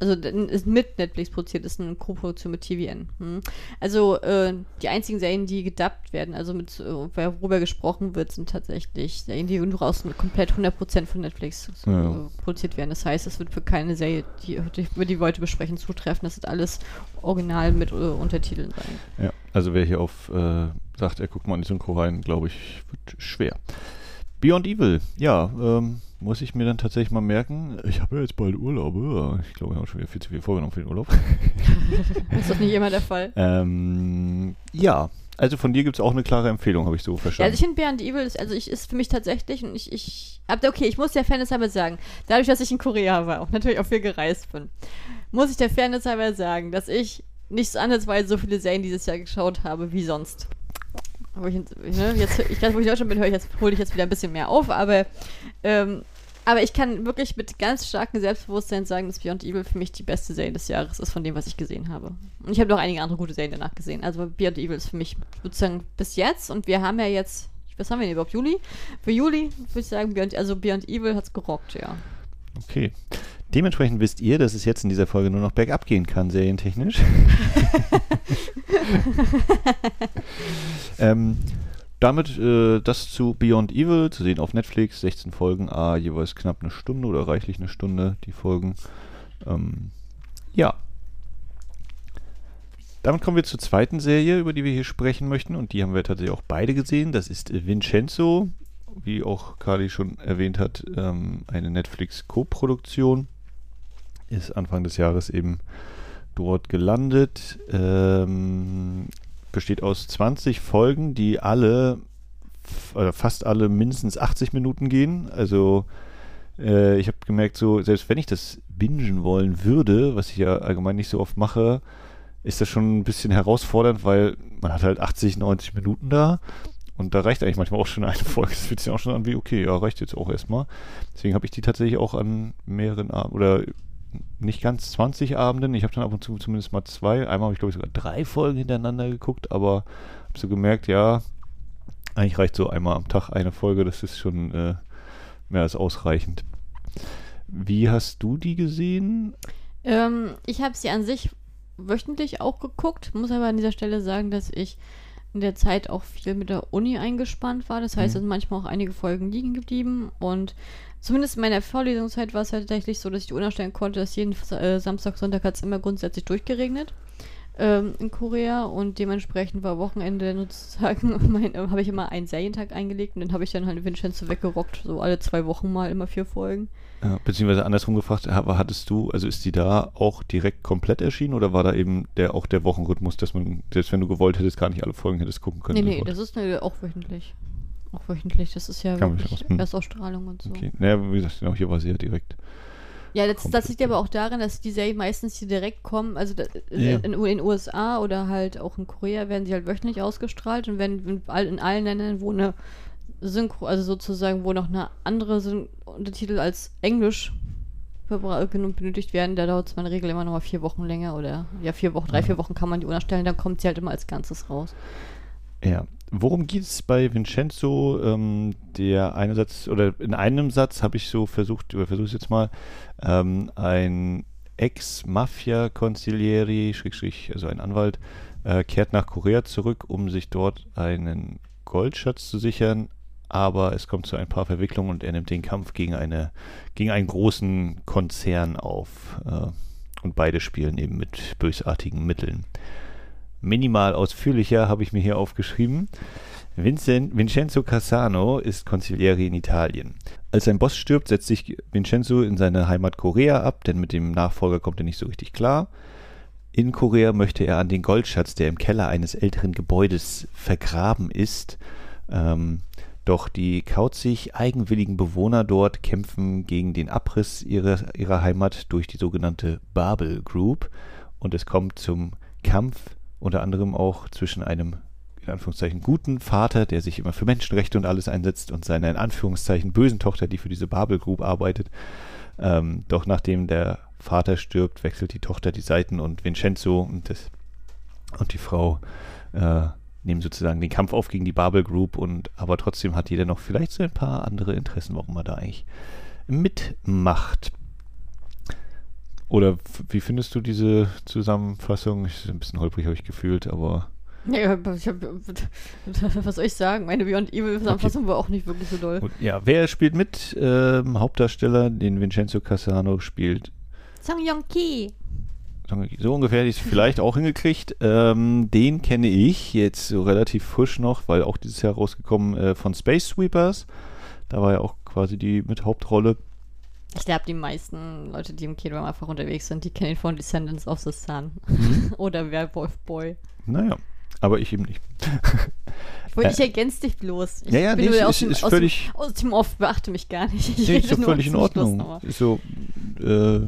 Also ist mit Netflix produziert, ist eine Co-Produktion mit TVN. Hm. Also äh, die einzigen Serien, die gedubbt werden, also mit äh, worüber gesprochen wird, sind tatsächlich Serien, die nur aus komplett 100% von Netflix so, Ja. äh, produziert werden. Das heißt, es wird für keine Serie, die, die wir die wir heute besprechen, zutreffen. Das wird alles original mit äh, Untertiteln sein. Ja, also wer hier auf äh, sagt, er guckt mal in die Synchro rein, glaube ich, wird schwer. Beyond Evil, ja, ähm, muss ich mir dann tatsächlich mal merken. Ich habe ja jetzt bald Urlaub. Ich glaube, ich habe schon wieder viel zu viel vorgenommen für den Urlaub. (laughs) ist das nicht immer der Fall? ähm, ja, also von dir gibt es auch eine klare Empfehlung, habe ich so Ja, verstanden. also ich finde Beyond Evil, ist, also ich ist für mich tatsächlich, und ich, ich, hab, okay, ich muss der Fairness halber sagen, dadurch, dass ich in Korea war, auch natürlich auch viel gereist bin, muss ich der Fairness halber sagen, dass ich nicht so ansatzweise so viele Serien dieses Jahr geschaut habe wie sonst. Wo ich, ne, jetzt, ich weiß, wo ich in Deutschland bin, höre ich jetzt, hole ich jetzt wieder ein bisschen mehr auf, aber, ähm, aber ich kann wirklich mit ganz starkem Selbstbewusstsein sagen, dass Beyond Evil für mich die beste Serie des Jahres ist von dem, was ich gesehen habe. Und ich habe noch einige andere gute Serien danach gesehen. Also Beyond Evil ist für mich sozusagen bis jetzt und wir haben ja jetzt, was haben wir denn überhaupt, Juli? Für Juli würde ich sagen, Beyond, also Beyond Evil hat's gerockt, ja. Okay. Dementsprechend wisst ihr, dass es jetzt in dieser Folge nur noch bergab gehen kann, serientechnisch. (laughs) (laughs) (laughs) ähm, damit äh, das zu Beyond Evil, zu sehen auf Netflix, 16 Folgen, ah, jeweils knapp eine Stunde oder reichlich eine Stunde, die Folgen. Ähm, ja. Damit kommen wir zur zweiten Serie, über die wir hier sprechen möchten. Und die haben wir tatsächlich auch beide gesehen. Das ist Vincenzo, wie auch Kali schon erwähnt hat, ähm, eine Netflix-Co-Produktion. Ist Anfang des Jahres eben dort gelandet. Ähm, besteht aus 20 Folgen, die alle, äh, fast alle mindestens 80 Minuten gehen. Also äh, ich habe gemerkt, so selbst wenn ich das bingen wollen würde, was ich ja allgemein nicht so oft mache, ist das schon ein bisschen herausfordernd, weil man hat halt 80, 90 Minuten da und da reicht eigentlich manchmal auch schon eine Folge. Das fühlt sich auch schon an wie, okay, ja, reicht jetzt auch erstmal. Deswegen habe ich die tatsächlich auch an mehreren Abenden oder nicht ganz 20 Abenden. Ich habe dann ab und zu zumindest mal zwei. Einmal habe ich, glaube ich, sogar drei Folgen hintereinander geguckt, aber habe so gemerkt, ja, eigentlich reicht so einmal am Tag eine Folge. Das ist schon äh, mehr als ausreichend. Wie hast du die gesehen? Ähm, ich habe sie an sich wöchentlich auch geguckt, muss aber an dieser Stelle sagen, dass ich in der Zeit auch viel mit der Uni eingespannt war. Das heißt, mhm. es sind manchmal auch einige Folgen liegen geblieben. Und zumindest in meiner Vorlesungszeit war es halt tatsächlich so, dass ich die Uhr stellen konnte, dass jeden äh, Samstag, Sonntag hat es immer grundsätzlich durchgeregnet ähm, in Korea und dementsprechend war Wochenende (laughs) sozusagen, äh, habe ich immer einen Serientag eingelegt und dann habe ich dann halt Vincenzo weggerockt, so alle zwei Wochen mal immer vier Folgen. Ja, beziehungsweise andersrum gefragt, hattest du, also ist die da auch direkt komplett erschienen oder war da eben der auch der Wochenrhythmus, dass man, selbst wenn du gewollt hättest, gar nicht alle Folgen hättest gucken können? Nee, nee, sofort? das ist ne, auch wöchentlich. Auch wöchentlich, das ist ja Kann wirklich hm. Erstausstrahlung und so. Okay, naja, wie gesagt, genau, hier war sie ja direkt. Ja, das, das liegt aber auch daran, dass die Serien meistens hier direkt kommen. Also da, ja. in den USA oder halt auch in Korea werden sie halt wöchentlich ausgestrahlt und wenn in, in allen Ländern, wo eine Synchro, also sozusagen, wo noch eine andere Syn Untertitel als Englisch benötigt werden, da dauert es in der Regel immer noch mal vier Wochen länger oder ja, vier Wochen, drei, vier Wochen kann man die unerstellen, dann kommt sie halt immer als Ganzes raus. Ja. Worum geht es bei Vincenzo? Ähm, der eine Satz, oder in einem Satz habe ich so versucht, oder versuche es jetzt mal, ähm, ein Ex-Mafia-Consiglieri, also ein Anwalt, äh, kehrt nach Korea zurück, um sich dort einen Goldschatz zu sichern, aber es kommt zu ein paar Verwicklungen und er nimmt den Kampf gegen, eine, gegen einen großen Konzern auf. Äh, und beide spielen eben mit bösartigen Mitteln minimal ausführlicher habe ich mir hier aufgeschrieben. Vincent, Vincenzo Cassano ist Consigliere in Italien. Als sein Boss stirbt, setzt sich Vincenzo in seine Heimat Korea ab, denn mit dem Nachfolger kommt er nicht so richtig klar. In Korea möchte er an den Goldschatz, der im Keller eines älteren Gebäudes vergraben ist. Ähm, doch die kauzig eigenwilligen Bewohner dort kämpfen gegen den Abriss ihrer, ihrer Heimat durch die sogenannte Babel Group und es kommt zum Kampf unter anderem auch zwischen einem in Anführungszeichen guten Vater, der sich immer für Menschenrechte und alles einsetzt, und seiner in Anführungszeichen bösen Tochter, die für diese Babel Group arbeitet. Ähm, doch nachdem der Vater stirbt, wechselt die Tochter die Seiten und Vincenzo und, das, und die Frau äh, nehmen sozusagen den Kampf auf gegen die Babel Group und aber trotzdem hat jeder noch vielleicht so ein paar andere Interessen, warum man da eigentlich mitmacht. Oder wie findest du diese Zusammenfassung? Ich, ein bisschen holprig habe ich gefühlt, aber. Ja, ich hab, (laughs) was soll ich sagen? Meine Beyond Evil Zusammenfassung okay. war auch nicht wirklich so doll. Und, ja, wer spielt mit? Ähm, Hauptdarsteller, den Vincenzo Cassano spielt. Song Yong Ki. So ungefähr hätte ich es vielleicht auch hingekriegt. Ähm, den kenne ich jetzt so relativ frisch noch, weil auch dieses Jahr rausgekommen äh, von Space Sweepers. Da war ja auch quasi die mit Hauptrolle. Ich glaube, die meisten Leute, die im K-Drama einfach unterwegs sind, die kennen ihn von Descendants of the Sun mhm. (laughs) oder Werwolf Boy. Naja, aber ich eben nicht. ich, wollte, ich ergänze dich bloß. Ich ja, ja, bin nee, aus, ist, dem, ist aus, völlig, dem, aus dem Off beachte mich gar nicht. Ich nee, ist doch völlig in Ordnung. So, äh,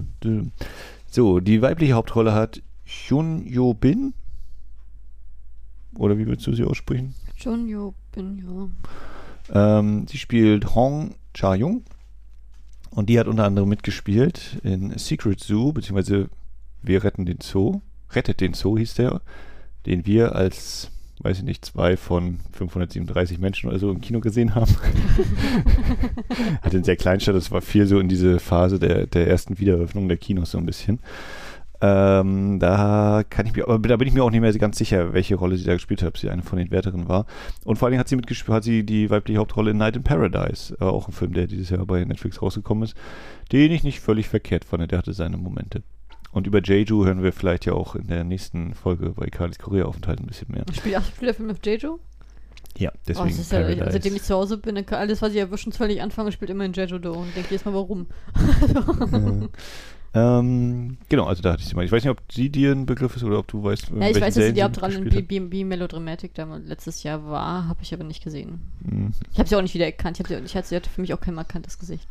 so, die weibliche Hauptrolle hat Hyun Yo Bin. Oder wie würdest du sie aussprechen? Hyun Yo Bin, ja. Ähm, sie spielt Hong Cha Jung. Und die hat unter anderem mitgespielt in Secret Zoo, beziehungsweise Wir retten den Zoo. Rettet den Zoo hieß der, den wir als, weiß ich nicht, zwei von 537 Menschen oder so im Kino gesehen haben. (laughs) Hat in sehr kleinen Stadt, das war viel so in diese Phase der, der ersten Wiedereröffnung der Kinos so ein bisschen. Ähm, da kann ich mir, aber da bin ich mir auch nicht mehr ganz sicher, welche Rolle sie da gespielt hat, ob sie eine von den Wärterinnen war. Und vor allen Dingen hat sie mitgespielt, hat sie die weibliche Hauptrolle in Night in Paradise, äh, auch ein Film, der dieses Jahr bei Netflix rausgekommen ist, den ich nicht völlig verkehrt fand, der hatte seine Momente. Und über Jeju hören wir vielleicht ja auch in der nächsten Folge bei Kalis Korea-Aufenthalt ein bisschen mehr. Spielt, ach, spielt der Film auf Jeju? Ja, Oh, deswegen ist ja, Paradise. seitdem ich zu Hause bin, alles, was ich erwischen, völlig anfange, spielt immer in Jeju-Do und denke jedes Mal, warum. (laughs) ähm, genau, also da hatte ich sie mal. Ich weiß nicht, ob sie dir ein Begriff ist oder ob du weißt, Ja, ich weiß, dass sie Serien die Hauptrolle in mitgespielt B- B- Melodramatic letztes Jahr war, habe ich aber nicht gesehen. Mhm. Ich habe sie auch nicht wieder erkannt. Ich, hab sie, ich hatte sie hatte für mich auch kein markantes Gesicht.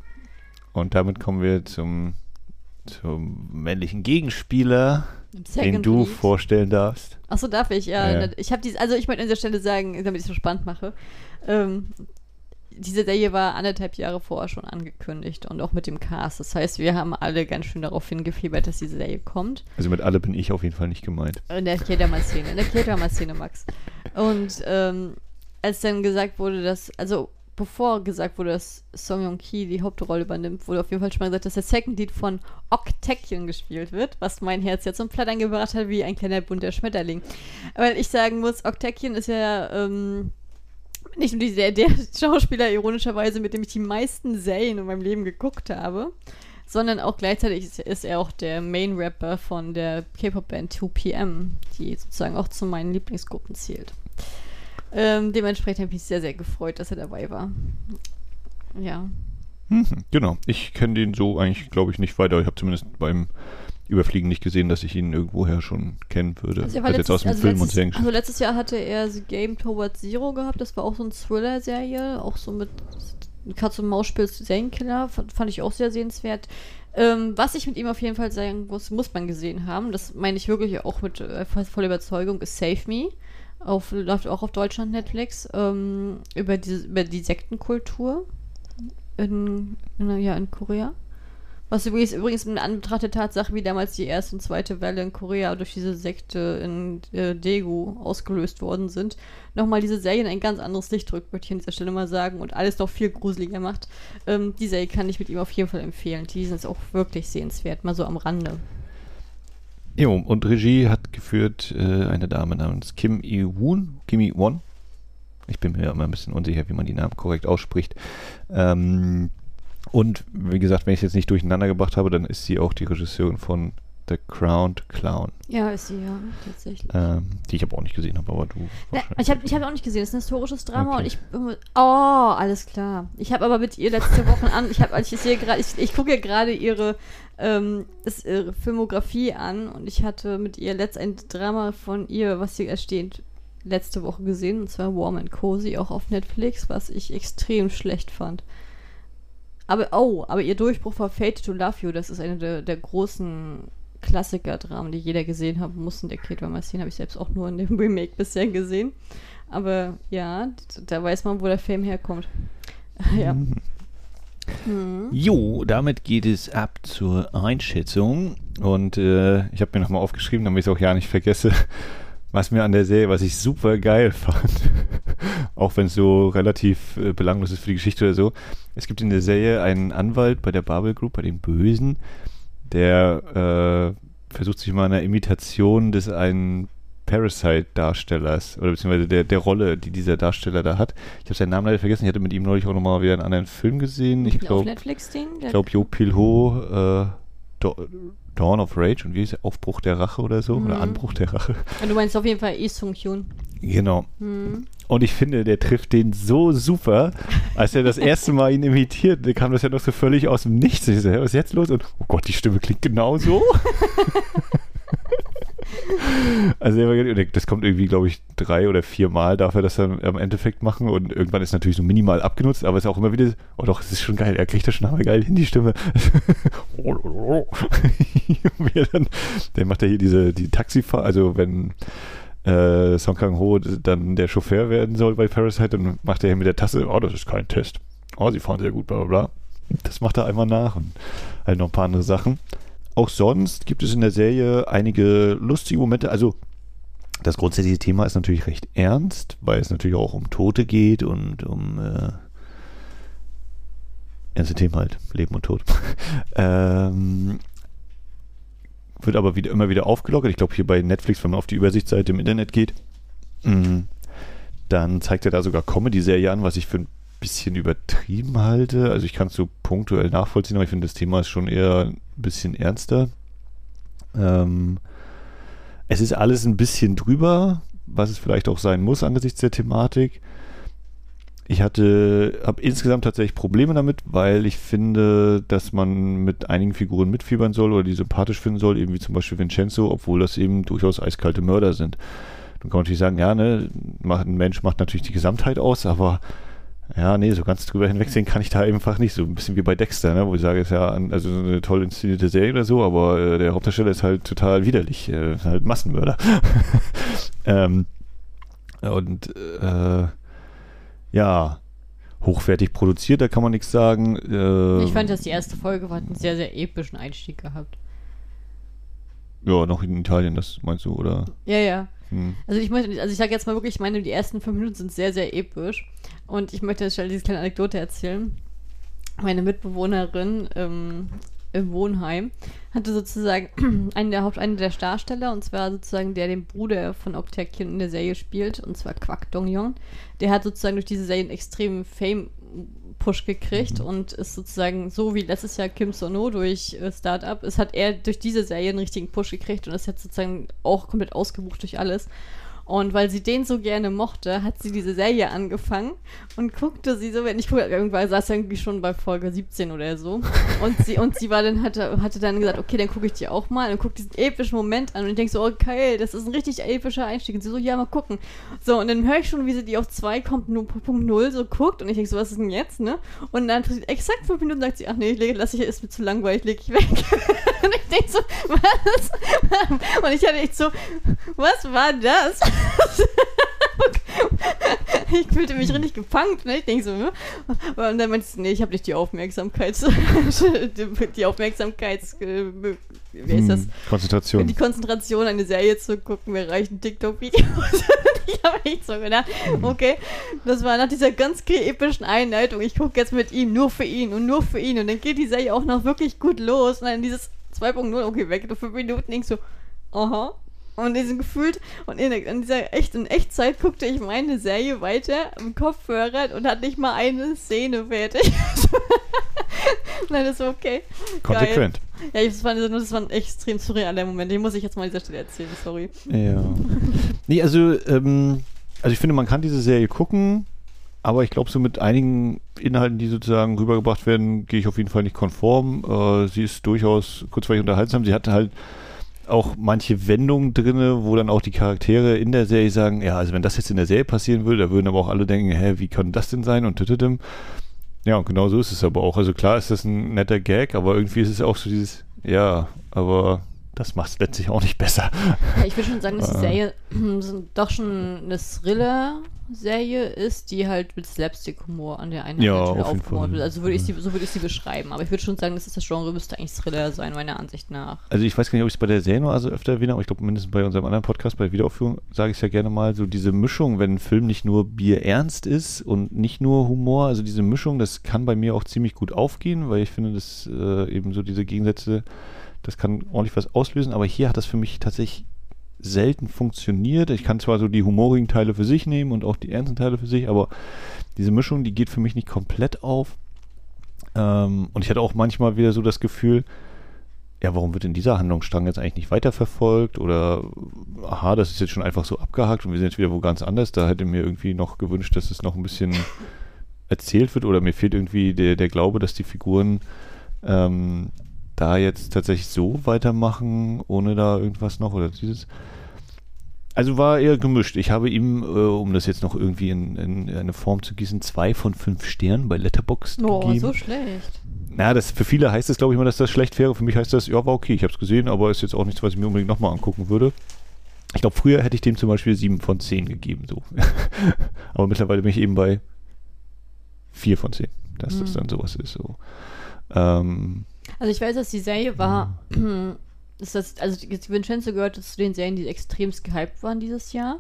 Und damit kommen wir zum, zum männlichen Gegenspieler, den du Lead. vorstellen darfst. Achso, darf ich? Ja, Ja. ich habe dies, also ich möchte an dieser Stelle sagen, damit ich es so spannend mache, ähm, diese Serie war anderthalb Jahre vorher schon angekündigt und auch mit dem Cast. Das heißt, wir haben alle ganz schön darauf hingefiebert, dass diese Serie kommt. Also mit alle bin ich auf jeden Fall nicht gemeint. In der K-Drama-Szene, in der K-Drama-Szene, Max. Und ähm, als dann gesagt wurde, dass, also bevor gesagt wurde, dass Song Yong Ki die Hauptrolle übernimmt, wurde auf jeden Fall schon mal gesagt, dass der Second Lead von Ok Taecyeon gespielt wird, was mein Herz jetzt so platt angebracht hat wie ein kleiner bunter Schmetterling. Weil ich sagen muss, Ok Taecyeon ist ja ähm, nicht nur die, der, der (laughs) Schauspieler ironischerweise, mit dem ich die meisten Serien in meinem Leben geguckt habe, sondern auch gleichzeitig ist, ist er auch der Main-Rapper von der K-Pop-Band 2PM, die sozusagen auch zu meinen Lieblingsgruppen zählt. Ähm, dementsprechend habe ich mich sehr, sehr gefreut, dass er dabei war. Ja. Mhm, genau. Ich kenne den so eigentlich, glaube ich, nicht weiter. Ich habe zumindest beim Überfliegen nicht gesehen, dass ich ihn irgendwoher schon kennen würde. Also, war Also jetzt aus dem also Film und letztes, Serien. also letztes Jahr hatte er The Game Towards Zero gehabt. Das war auch so eine Thriller-Serie, auch so mit Katz und Maus spielt Serienkiller. Fand, fand ich auch sehr sehenswert. Ähm, was ich mit ihm auf jeden Fall sagen muss, muss man gesehen haben. Das meine ich wirklich auch mit äh, voller Überzeugung, ist Save Me. Auf, läuft auch auf Deutschland Netflix. Ähm, über, diese, über die Sektenkultur in, in, ja, in Korea. Was übrigens, übrigens in Anbetracht der Tatsache, wie damals die erste und zweite Welle in Korea durch diese Sekte in äh, Daegu ausgelöst worden sind, nochmal diese Serie in ein ganz anderes Licht drückt, möchte ich an dieser Stelle mal sagen, und alles noch viel gruseliger macht. Ähm, die Serie kann ich mit ihm auf jeden Fall empfehlen. Die sind auch wirklich sehenswert, mal so am Rande. Jo, und Regie hat geführt äh, eine Dame namens Kim I-Woon, Kim I-Won. Ich bin mir immer ein bisschen unsicher, wie man die Namen korrekt ausspricht. Ähm, und wie gesagt, wenn ich es jetzt nicht durcheinander gebracht habe, dann ist sie auch die Regisseurin von The Crowned Clown, Ja, ist sie, ja, tatsächlich. ähm, die ich aber auch nicht gesehen habe, aber du Ja, ich habe ich hab auch nicht gesehen, es ist ein historisches Drama Okay. und ich. Oh, alles klar. Ich habe aber mit ihr letzte Woche an. Ich, hab, ich, sehe grad- ich, ich gucke ja gerade ihre, ähm, ist ihre Filmografie an und ich hatte mit ihr letzt ein Drama von ihr, was hier ersteht, letzte Woche gesehen und zwar Warm and Cozy, auch auf Netflix, was ich extrem schlecht fand. Aber, oh, aber ihr Durchbruch war Fate to Love You, das ist eine der, der großen Klassiker-Dramen, die jeder gesehen haben muss. In der K-Drama-Szene habe ich selbst auch nur in dem (laughs) Remake bisher gesehen. Aber ja, da weiß man, wo der Fame herkommt. (laughs) ja. Mhm. Mhm. Jo, damit geht es ab zur Einschätzung. Und äh, ich habe mir nochmal aufgeschrieben, damit ich es auch ja nicht vergesse, was mir an der Serie, was ich super geil fand, (laughs) auch wenn es so relativ äh, belanglos ist für die Geschichte oder so. Es gibt in der Serie einen Anwalt bei der Babel Group, bei den Bösen, der äh, versucht sich mal einer Imitation des einen Parasite-Darstellers oder beziehungsweise der, der Rolle, die dieser Darsteller da hat. Ich habe seinen Namen leider vergessen. Ich hatte mit ihm neulich auch nochmal wieder einen anderen Film gesehen. Ich glaube, Netflix-Ding? ich glaube, Jo Pil-ho, äh, Dawn of Rage und wie ist der? Aufbruch der Rache oder so? Oder Mhm. Anbruch der Rache. Du meinst auf jeden Fall Lee Sung Hyun. Genau. Mhm. Und ich finde, der trifft den so super. Als er das erste Mal ihn imitiert, kam das ja noch so völlig aus dem Nichts. Ich so, was ist jetzt los? Und oh Gott, die Stimme klingt genau so. (laughs) also das kommt irgendwie, glaube ich, drei oder vier Mal darf er das dann im Endeffekt machen und irgendwann ist natürlich so minimal abgenutzt, aber es ist auch immer wieder, oh doch, es ist schon geil, er kriegt das schon aber geil hin, die Stimme. (laughs) Er dann, der macht ja hier diese, die Taxifahrt, also wenn äh, Song Kang-ho dann der Chauffeur werden soll bei Parasite, dann macht er hier mit der Tasse, oh, das ist kein Test. Oh, sie fahren sehr gut, bla bla bla. Das macht er einmal nach und halt noch ein paar andere Sachen. Auch sonst gibt es in der Serie einige lustige Momente. Also das grundsätzliche Thema ist natürlich recht ernst, weil es natürlich auch um Tote geht und um äh, ernste Themen halt, Leben und Tod. (laughs) ähm, wird aber wieder, immer wieder aufgelockert. Ich glaube, hier bei Netflix, wenn man auf die Übersichtsseite im Internet geht, mh, dann zeigt er da sogar Comedy-Serie an, was ich für ein bisschen übertrieben halte. Also ich kann es so punktuell nachvollziehen, aber ich finde, das Thema ist schon eher ein bisschen ernster. Ähm, es ist alles ein bisschen drüber, was es vielleicht auch sein muss angesichts der Thematik. Ich hatte, habe insgesamt tatsächlich Probleme damit, weil ich finde, dass man mit einigen Figuren mitfiebern soll oder die sympathisch finden soll, eben wie zum Beispiel Vincenzo, obwohl das eben durchaus eiskalte Mörder sind. Dann kann man natürlich sagen, ja, ne, ein Mensch macht natürlich die Gesamtheit aus, aber ja, nee, so ganz drüber hinwegsehen kann ich da einfach nicht. So ein bisschen wie bei Dexter, ne, wo ich sage, ist ja also eine toll inszenierte Serie oder so, aber äh, der Hauptdarsteller ist halt total widerlich, äh, halt Massenmörder. (laughs) ähm, und äh, ja, hochwertig produziert, da kann man nichts sagen. Äh, ich fand, dass die erste Folge hat einen sehr, sehr epischen Einstieg gehabt. Ja, noch in Italien, das meinst du, oder? Ja, ja. Hm. Also ich möchte, also ich sage jetzt mal wirklich, ich meine, die ersten fünf Minuten sind sehr, sehr episch. Und ich möchte jetzt schnell diese kleine Anekdote erzählen. Meine Mitbewohnerin ähm, im Wohnheim hatte sozusagen (clears throat) einen der Haupt, einen der Darsteller, und zwar sozusagen der den Bruder von Optakian in der Serie spielt, und zwar Kwak Dong Yong. Der hat sozusagen durch diese Serie einen extremen Fame Push gekriegt mhm. und ist sozusagen so wie letztes Jahr Kim Sono durch äh, Startup, es hat er durch diese Serie einen richtigen Push gekriegt und ist jetzt sozusagen auch komplett ausgebucht durch alles. Und weil sie den so gerne mochte, hat sie diese Serie angefangen und guckte sie so, wenn ich gucke, irgendwann saß irgendwie schon bei Folge 17 oder so. Und sie, und sie war dann, hatte, hatte dann gesagt, okay, dann gucke ich die auch mal und gucke diesen epischen Moment an und ich denke so, oh geil, das ist ein richtig epischer Einstieg. Und sie so, ja, mal gucken. So, und dann höre ich schon, wie sie die auf 2.0 so guckt und ich denke so, was ist denn jetzt, ne? Und dann exakt fünf Minuten sagt sie, ach nee, ich lasse ich, ist mir zu langweilig, lege ich weg. (laughs) und ich denke so, was? (laughs) Und ich hatte echt so, was war das? (laughs) ich fühlte mich richtig gepunkt, ne? Ich denke so, ne? Und dann meinte sie, nee, ich habe nicht die Aufmerksamkeit, (laughs) die Aufmerksamkeits, wie heißt das? Hm, Konzentration. Die Konzentration, eine Serie zu gucken, mir reichen TikTok-Videos. (laughs) ich habe echt so gedacht, okay, das war nach dieser ganz epischen Einleitung, ich gucke jetzt mit ihm, nur für ihn und nur für ihn. Und dann geht die Serie auch noch wirklich gut los. Und dann dieses 2.0, okay, weg, nur fünf Minuten, denkst so, aha, und diesen gefühlt, und in, in dieser echt, in Echtzeit guckte ich meine Serie weiter im Kopfhörer und hatte nicht mal eine Szene fertig. (laughs) Nein, das war okay. Konsequent. Ja, das war, das war ein extrem surrealer Moment. Den muss ich jetzt mal an dieser Stelle erzählen, sorry. Ja. (laughs) nee, also, ähm, also ich finde, man kann diese Serie gucken, aber ich glaube, so mit einigen Inhalten, die sozusagen rübergebracht werden, gehe ich auf jeden Fall nicht konform. Äh, sie ist durchaus kurzweilig unterhaltsam. Sie hat halt auch manche Wendungen drin, wo dann auch die Charaktere in der Serie sagen, ja, also wenn das jetzt in der Serie passieren würde, da würden aber auch alle denken, hä, wie kann das denn sein und tütütüm. Ja, und genau so ist es aber auch. Also klar ist das ein netter Gag, aber irgendwie ist es auch so dieses, ja, aber das macht es letztlich auch nicht besser. Ja, ich würde schon sagen, dass die Serie doch schon eine Thriller-Serie ist, die halt mit Slapstick-Humor an der einen ja, Stelle aufgebaut wird. Also würde ich sie, so würde ich sie beschreiben. Aber ich würde schon sagen, dass das Genre müsste eigentlich Thriller sein, meiner Ansicht nach. Also ich weiß gar nicht, ob ich es bei der Serie nur also öfter erwähne, aber ich glaube mindestens bei unserem anderen Podcast, bei Wiederaufführung, sage ich es ja gerne mal, so diese Mischung, wenn ein Film nicht nur bierernst ist und nicht nur Humor, also diese Mischung, das kann bei mir auch ziemlich gut aufgehen, weil ich finde, dass äh, eben so diese Gegensätze das kann ordentlich was auslösen, aber hier hat das für mich tatsächlich selten funktioniert. Ich kann zwar so die humorigen Teile für sich nehmen und auch die ernsten Teile für sich, aber diese Mischung, die geht für mich nicht komplett auf. Ähm, und ich hatte auch manchmal wieder so das Gefühl, ja, warum wird denn dieser Handlungsstrang jetzt eigentlich nicht weiterverfolgt? Oder, aha, das ist jetzt schon einfach so abgehakt und wir sind jetzt wieder wo ganz anders. Da hätte mir irgendwie noch gewünscht, dass es noch ein bisschen erzählt wird oder mir fehlt irgendwie der, der Glaube, dass die Figuren ähm, da jetzt tatsächlich so weitermachen, ohne da irgendwas noch oder dieses. Also war eher gemischt. Ich habe ihm, äh, um das jetzt noch irgendwie in, in, eine Form zu gießen, zwei von fünf Sternen bei Letterboxd oh, gegeben. so schlecht. Na, das für viele heißt das, glaube ich mal, dass das schlecht wäre. Für mich heißt das, ja, war okay, ich habe es gesehen, aber ist jetzt auch nichts, was ich mir unbedingt nochmal angucken würde. Ich glaube, früher hätte ich dem zum Beispiel sieben von zehn gegeben, so. (laughs) aber mittlerweile bin ich eben bei vier von zehn, dass hm. das dann sowas ist, so. Ähm, also ich weiß, dass die Serie war, (clears throat) ist das, also Vincenzo gehörte zu den Serien, die extremst gehypt waren dieses Jahr.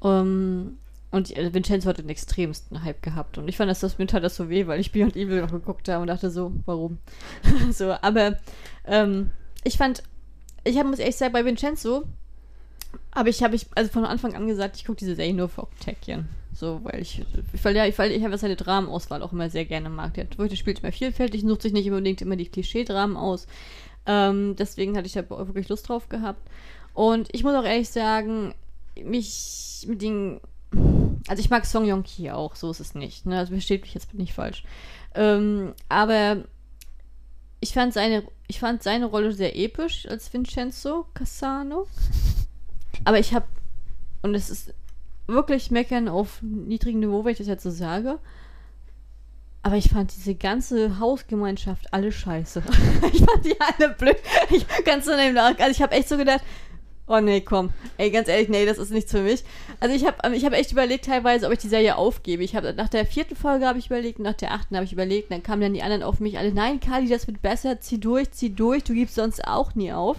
Um, ähm, und also Vincenzo hat den extremsten Hype gehabt. Und ich fand, dass das mir tat das so weh, weil ich Beyond Evil noch geguckt habe und dachte so, warum? (laughs) so, aber ähm, ich fand, ich hab, muss ehrlich sagen, bei Vincenzo habe ich, habe ich, also von Anfang an gesagt, ich gucke diese Serie nur für Octakian. So, weil ich, weil ja, weil ich einfach seine Dramenauswahl auch immer sehr gerne mag. Der, der spielt immer vielfältig, sucht sich nicht unbedingt immer die Klischee-Dramen aus. Ähm, deswegen hatte ich da wirklich Lust drauf gehabt. Und ich muss auch ehrlich sagen, mich mit den. Also ich mag Song Yong Ki auch, so ist es nicht. Ne? Also versteht mich jetzt nicht falsch. Ähm, aber ich fand seine, ich fand seine Rolle sehr episch als Vincenzo Cassano. (laughs) Aber ich habe, und es ist wirklich meckern auf niedrigem Niveau, wenn ich das jetzt so sage. Aber ich fand diese ganze Hausgemeinschaft alle scheiße. (laughs) ich fand die alle blöd. Ich, ganz so also ich habe echt so gedacht, oh nee, komm. Ey, ganz ehrlich, nee, das ist nichts für mich. Also ich habe ich hab echt überlegt teilweise, ob ich die Serie aufgebe. Ich habe nach der vierten Folge habe ich überlegt, nach der achten habe ich überlegt, dann kamen dann die anderen auf mich alle, nein, Kali, das wird besser, zieh durch, zieh durch, du gibst sonst auch nie auf.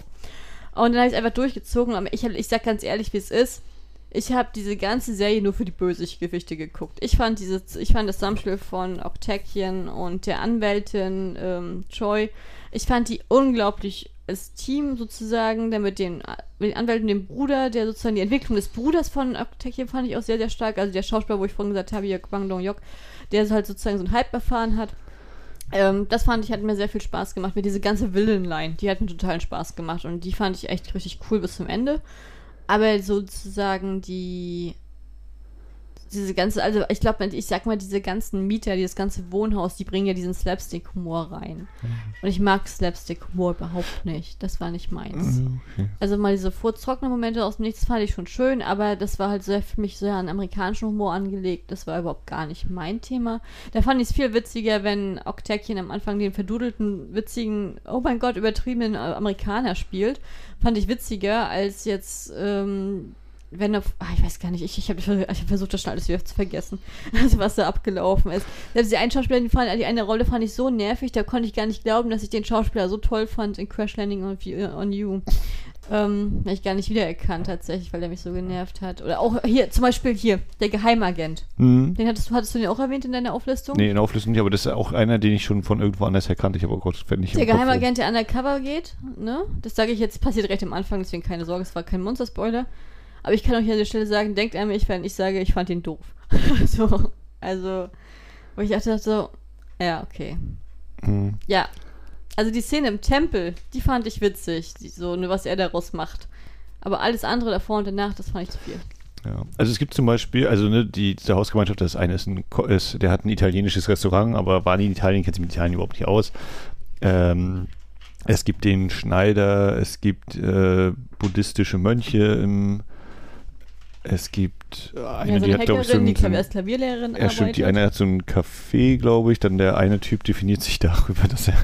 Und dann habe ich es einfach durchgezogen. Aber ich, hab, ich sag ganz ehrlich, wie es ist. Ich habe diese ganze Serie nur für die Bösegewichte geguckt. Ich fand diese, ich fand das Zusammenspiel von Octakian und der Anwältin ähm, Choi, ich fand die unglaublich als Team sozusagen, der mit den, mit den Anwälten, dem Bruder, der sozusagen die Entwicklung des Bruders von Octakian fand ich auch sehr, sehr stark. Also der Schauspieler, wo ich vorhin gesagt habe, hier Kwang Dong Yok, der halt sozusagen so einen Hype erfahren hat. Ähm, das fand ich, hat mir sehr viel Spaß gemacht. Mir diese ganze Villain-Line, die hat mir totalen Spaß gemacht und die fand ich echt richtig cool bis zum Ende. Aber sozusagen die diese ganze, also ich glaube, ich sag mal, diese ganzen Mieter, dieses ganze Wohnhaus, die bringen ja diesen Slapstick-Humor rein. Mhm. Und ich mag Slapstick-Humor überhaupt nicht. Das war nicht meins. Mhm, okay. Also mal diese furztrockenen Momente aus dem Nichts fand ich schon schön, aber das war halt sehr für mich sehr an amerikanischen Humor angelegt. Das war überhaupt gar nicht mein Thema. Da fand ich es viel witziger, wenn Octakian am Anfang den verdudelten, witzigen, oh mein Gott, übertriebenen Amerikaner spielt. Fand ich witziger als jetzt ähm, wenn er, ach, ich weiß gar nicht, ich, ich habe ich hab versucht, das schon alles wieder zu vergessen, (laughs) also was da abgelaufen ist. Selbst die einen Schauspieler, die, fand, die eine Rolle fand ich so nervig, da konnte ich gar nicht glauben, dass ich den Schauspieler so toll fand in Crash Landing on, on You. Ähm, habe ich gar nicht wiedererkannt tatsächlich, weil er mich so genervt hat. Oder auch hier, zum Beispiel hier, der Geheimagent. Mhm. Den hattest du, hattest du den auch erwähnt in deiner Auflistung? Nee, in der Auflistung nicht, aber das ist auch einer, den ich schon von irgendwo anders erkannt. Ich habe Gott, wenn nicht Der Geheimagent, der undercover geht, ne? Das sage ich jetzt, passiert recht am Anfang, deswegen keine Sorge, es war kein Monster-Spoiler. Aber ich kann euch an der Stelle sagen, denkt an mich, wenn ich sage, ich fand ihn doof. (laughs) so, also, wo ich dachte so, ja, okay. Mhm. Ja, also die Szene im Tempel, die fand ich witzig, die, so, ne, was er daraus macht. Aber alles andere davor und danach, das fand ich zu viel. Ja. Also es gibt zum Beispiel, also ne, die, die Hausgemeinschaft, das eine ist, ein, ist, der hat ein italienisches Restaurant, aber war nie in Italien, kennt sich mit Italien überhaupt nicht aus. Ähm, es gibt den Schneider, es gibt äh, buddhistische Mönche im es gibt eine, ja, so die hat, glaube ich, so ein, die als Klavierlehrerin Ja, stimmt, die eine hat so ein Café, glaube ich. Dann der eine Typ definiert sich (laughs) darüber, dass er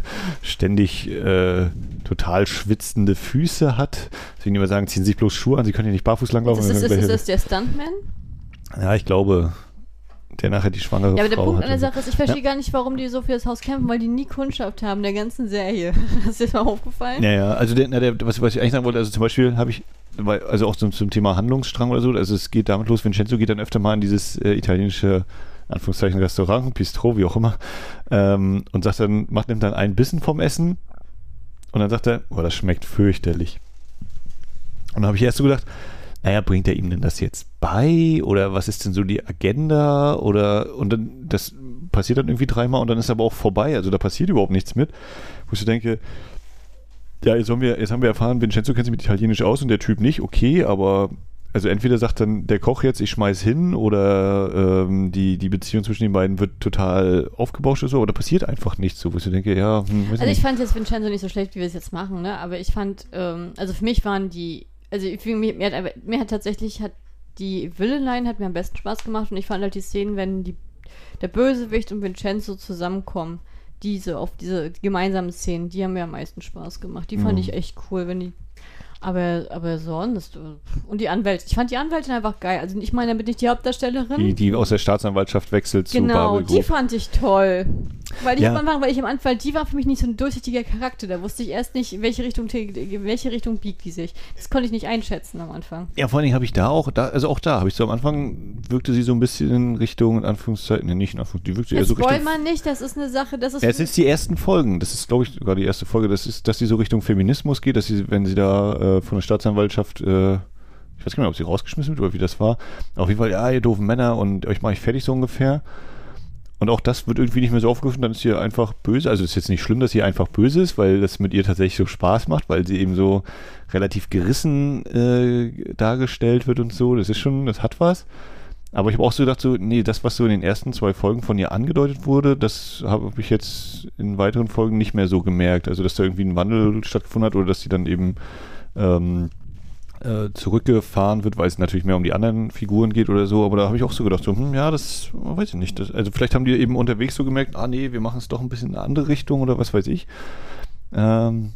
ständig äh, total schwitzende Füße hat. Deswegen immer sagen, ziehen Sie sich bloß Schuhe an, Sie können ja nicht barfuß langlaufen. Ist das, ist, ist das der Stuntman? Ja, ich glaube der nachher die schwangere Ja, aber der Frau Punkt an der Sache ist, ich verstehe ja. gar nicht, warum die so für das Haus kämpfen, weil die nie Kundschaft haben, der ganzen Serie. (laughs) ist dir das mal aufgefallen? Ja, ja, also der, der, was, was ich eigentlich sagen wollte, also zum Beispiel habe ich, also auch zum, zum Thema Handlungsstrang oder so, also es geht damit los, Vincenzo geht dann öfter mal in dieses äh, italienische Anführungszeichen Restaurant, Bistro, wie auch immer, ähm, und sagt dann, macht nimmt dann einen Bissen vom Essen und dann sagt er, oh, das schmeckt fürchterlich. Und dann habe ich erst so gedacht, naja, bringt er ihm denn das jetzt bei? Oder was ist denn so die Agenda? Oder und dann, das passiert dann irgendwie dreimal und dann ist aber auch vorbei. Also da passiert überhaupt nichts mit. Wo ich so denke, ja, jetzt haben wir, jetzt haben wir erfahren, Vincenzo kennt sich mit Italienisch aus und der Typ nicht, okay, aber also entweder sagt dann der Koch jetzt, ich schmeiß hin, oder ähm, die, die Beziehung zwischen den beiden wird total aufgebauscht oder so, oder passiert einfach nichts so, wo ich so denke, ja, hm, Also ich nicht. fand jetzt Vincenzo nicht so schlecht, wie wir es jetzt machen, ne? Aber ich fand, ähm, also für mich waren die also mir, mir, hat, mir hat tatsächlich hat die Villain hat mir am besten Spaß gemacht und ich fand halt die Szenen, wenn die, der Bösewicht und Vincenzo zusammenkommen, diese auf diese gemeinsamen Szenen, die haben mir am meisten Spaß gemacht. Die fand mhm. ich echt cool, wenn die Aber, aber sonst. Und die Anwälte. Ich fand die Anwältin einfach geil. Also ich meine damit nicht die Hauptdarstellerin. Die, die aus der Staatsanwaltschaft wechselt zu genau, Babel die Group. fand ich toll. Weil ich Ja. am Anfang, weil ich am Anfang, die war für mich nicht so ein durchsichtiger Charakter. Da wusste ich erst nicht, in welche Richtung, in welche Richtung biegt die sich. Das konnte ich nicht einschätzen am Anfang. Ja, vor allen Dingen habe ich da auch, da, also auch da habe ich so am Anfang wirkte sie so ein bisschen in Richtung, in Anführungszeichen, ne, nicht in Anführungszeichen, die wirkte eher Jetzt so Richtung. spoil man nicht, das ist eine Sache, das ist. Ja, es ist die ersten Folgen, das ist, glaube ich, sogar die erste Folge, das ist, dass sie so Richtung Feminismus geht, dass sie, wenn sie da äh, von der Staatsanwaltschaft, äh, ich weiß gar nicht mehr, ob sie rausgeschmissen wird oder wie das war, auf jeden Fall, ja, ihr doofen Männer und euch mache ich fertig so ungefähr. Und auch das wird irgendwie nicht mehr so aufgegriffen, dann ist sie einfach böse. Also es ist jetzt nicht schlimm, dass sie einfach böse ist, weil das mit ihr tatsächlich so Spaß macht, weil sie eben so relativ gerissen äh, dargestellt wird und so. Das ist schon, das hat was. Aber ich habe auch so gedacht, so, nee, das, was so in den ersten zwei Folgen von ihr angedeutet wurde, das habe ich jetzt in weiteren Folgen nicht mehr so gemerkt. Also, dass da irgendwie ein Wandel stattgefunden hat oder dass sie dann eben ähm, äh, zurückgefahren wird, weil es natürlich mehr um die anderen Figuren geht oder so. Aber da habe ich auch so gedacht, so, hm, ja, das weiß ich nicht. Das, also, vielleicht haben die eben unterwegs so gemerkt, ah, nee, wir machen es doch ein bisschen in eine andere Richtung oder was weiß ich. Ähm,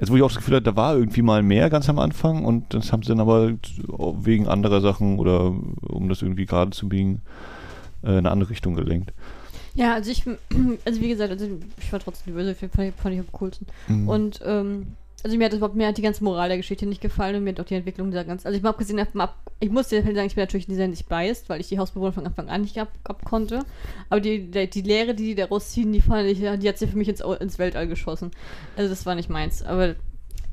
also wo ich auch das Gefühl hatte, da war irgendwie mal mehr ganz am Anfang und das haben sie dann aber wegen anderer Sachen oder um das irgendwie gerade zu biegen, äh, in eine andere Richtung gelenkt. Ja, also ich, (clears throat) also wie gesagt, also ich war trotzdem die Böse, fand ich, fand ich am coolsten. Mhm. Und, ähm, also mir hat das mir hat die ganze Moral der Geschichte nicht gefallen und mir hat auch die Entwicklung dieser ganzen, also ich mal abgesehen davon ab, ich muss dir sagen, ich bin natürlich in dieser Hinsicht biased, weil ich die Hausbewohner von Anfang an nicht ab, ab konnte. Aber die, die, die Lehre, die die daraus ziehen, die fand ich, die hat sie für mich ins, ins Weltall geschossen. Also das war nicht meins, aber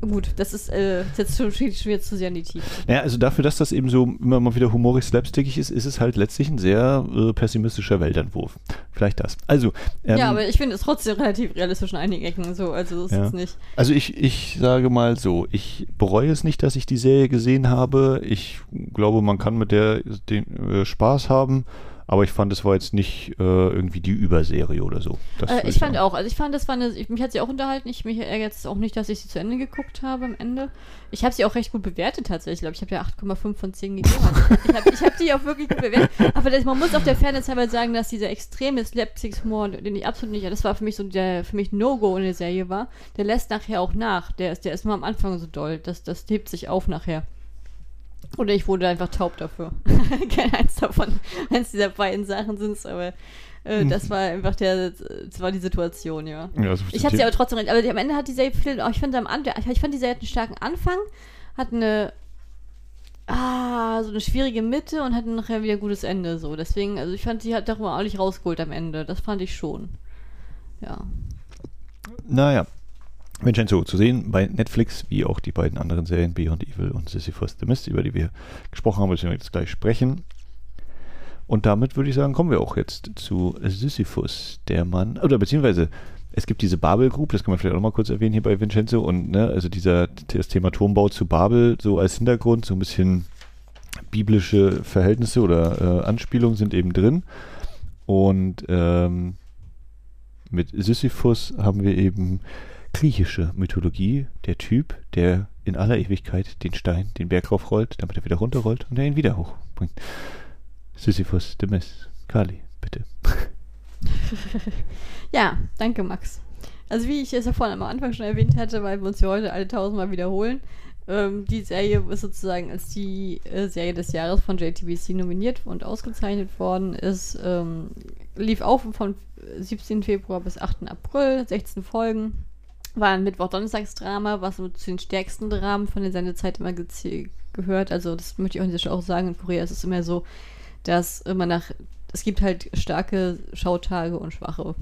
gut, das ist, äh, jetzt schon, schon wieder zu sehr in die Tiefe. Ja, also dafür, dass das eben so immer mal wieder humorig slapstickig ist, ist es halt letztlich ein sehr äh, pessimistischer Weltentwurf. Vielleicht das. Also, ähm, ja, aber ich finde es trotzdem relativ realistisch in einigen Ecken so, also das Ja. ist nicht. Also ich, ich sage mal so, ich bereue es nicht, dass ich die Serie gesehen habe. Ich glaube, man kann mit der den, äh, Spaß haben, aber ich fand, es war jetzt nicht äh, irgendwie die Überserie oder so. Das Äh, ich fand sagen. auch, also ich fand, das war eine, ich, mich hat sie auch unterhalten. Ich mich ärgert es auch nicht, dass ich sie zu Ende geguckt habe am Ende. Ich habe sie auch recht gut bewertet tatsächlich. Ich glaube, ich habe ja 8,5 von 10 gegeben. Also ich habe hab die auch wirklich gut bewertet. Aber das, man muss auf der Fairness halber sagen, dass dieser extreme Slapstick-Humor, den ich absolut nicht, das war für mich so der, für mich No-Go in der Serie war, der lässt nachher auch nach. Der ist, der ist nur am Anfang so doll. Das, das hebt sich auf nachher. Oder ich wurde einfach taub dafür. (laughs) Kein eins davon. Eins dieser beiden Sachen sind es, aber äh, das war einfach der, das war die Situation, ja. Ja, also Ich hatte sie aber trotzdem recht. Aber am Ende hat die Serie viel, oh, ich finde am Anfang, ich fand die Serie hat einen starken Anfang, hat eine, ah, so eine schwierige Mitte und hat nachher wieder ein gutes Ende, so. Deswegen, also ich fand, sie hat darüber auch nicht rausgeholt am Ende. Das fand ich schon. Ja. Naja. Vincenzo zu sehen bei Netflix, wie auch die beiden anderen Serien Beyond Evil und Sisyphus the Mist, über die wir gesprochen haben, müssen wir jetzt gleich sprechen. Und damit würde ich sagen, kommen wir auch jetzt zu Sisyphus, der Mann, oder beziehungsweise es gibt diese Babel Group, das kann man vielleicht auch mal kurz erwähnen hier bei Vincenzo und ne, also dieser das Thema Turmbau zu Babel so als Hintergrund, so ein bisschen biblische Verhältnisse oder äh, Anspielungen sind eben drin. Und ähm, mit Sisyphus haben wir eben griechische Mythologie, der Typ, der in aller Ewigkeit den Stein den Berg raufrollt, damit er wieder runterrollt und er ihn wieder hochbringt. Sisyphus de Mes. Kali, bitte. (laughs) Ja, danke, Max. Also wie ich es ja vorhin am Anfang schon erwähnt hatte, weil wir uns ja heute alle tausendmal wiederholen, ähm, die Serie ist sozusagen als die äh, Serie des Jahres von JTBC nominiert und ausgezeichnet worden ist. Ähm, lief auf von 17. Februar bis 8. April, 16 Folgen. War ein Mittwoch-Donnerstagsdrama, was so zu den stärksten Dramen von der Sendezeit immer gehört. Also das möchte ich auch, nicht auch sagen, in Korea ist es immer so, dass immer nach, es gibt halt starke Schautage und schwache.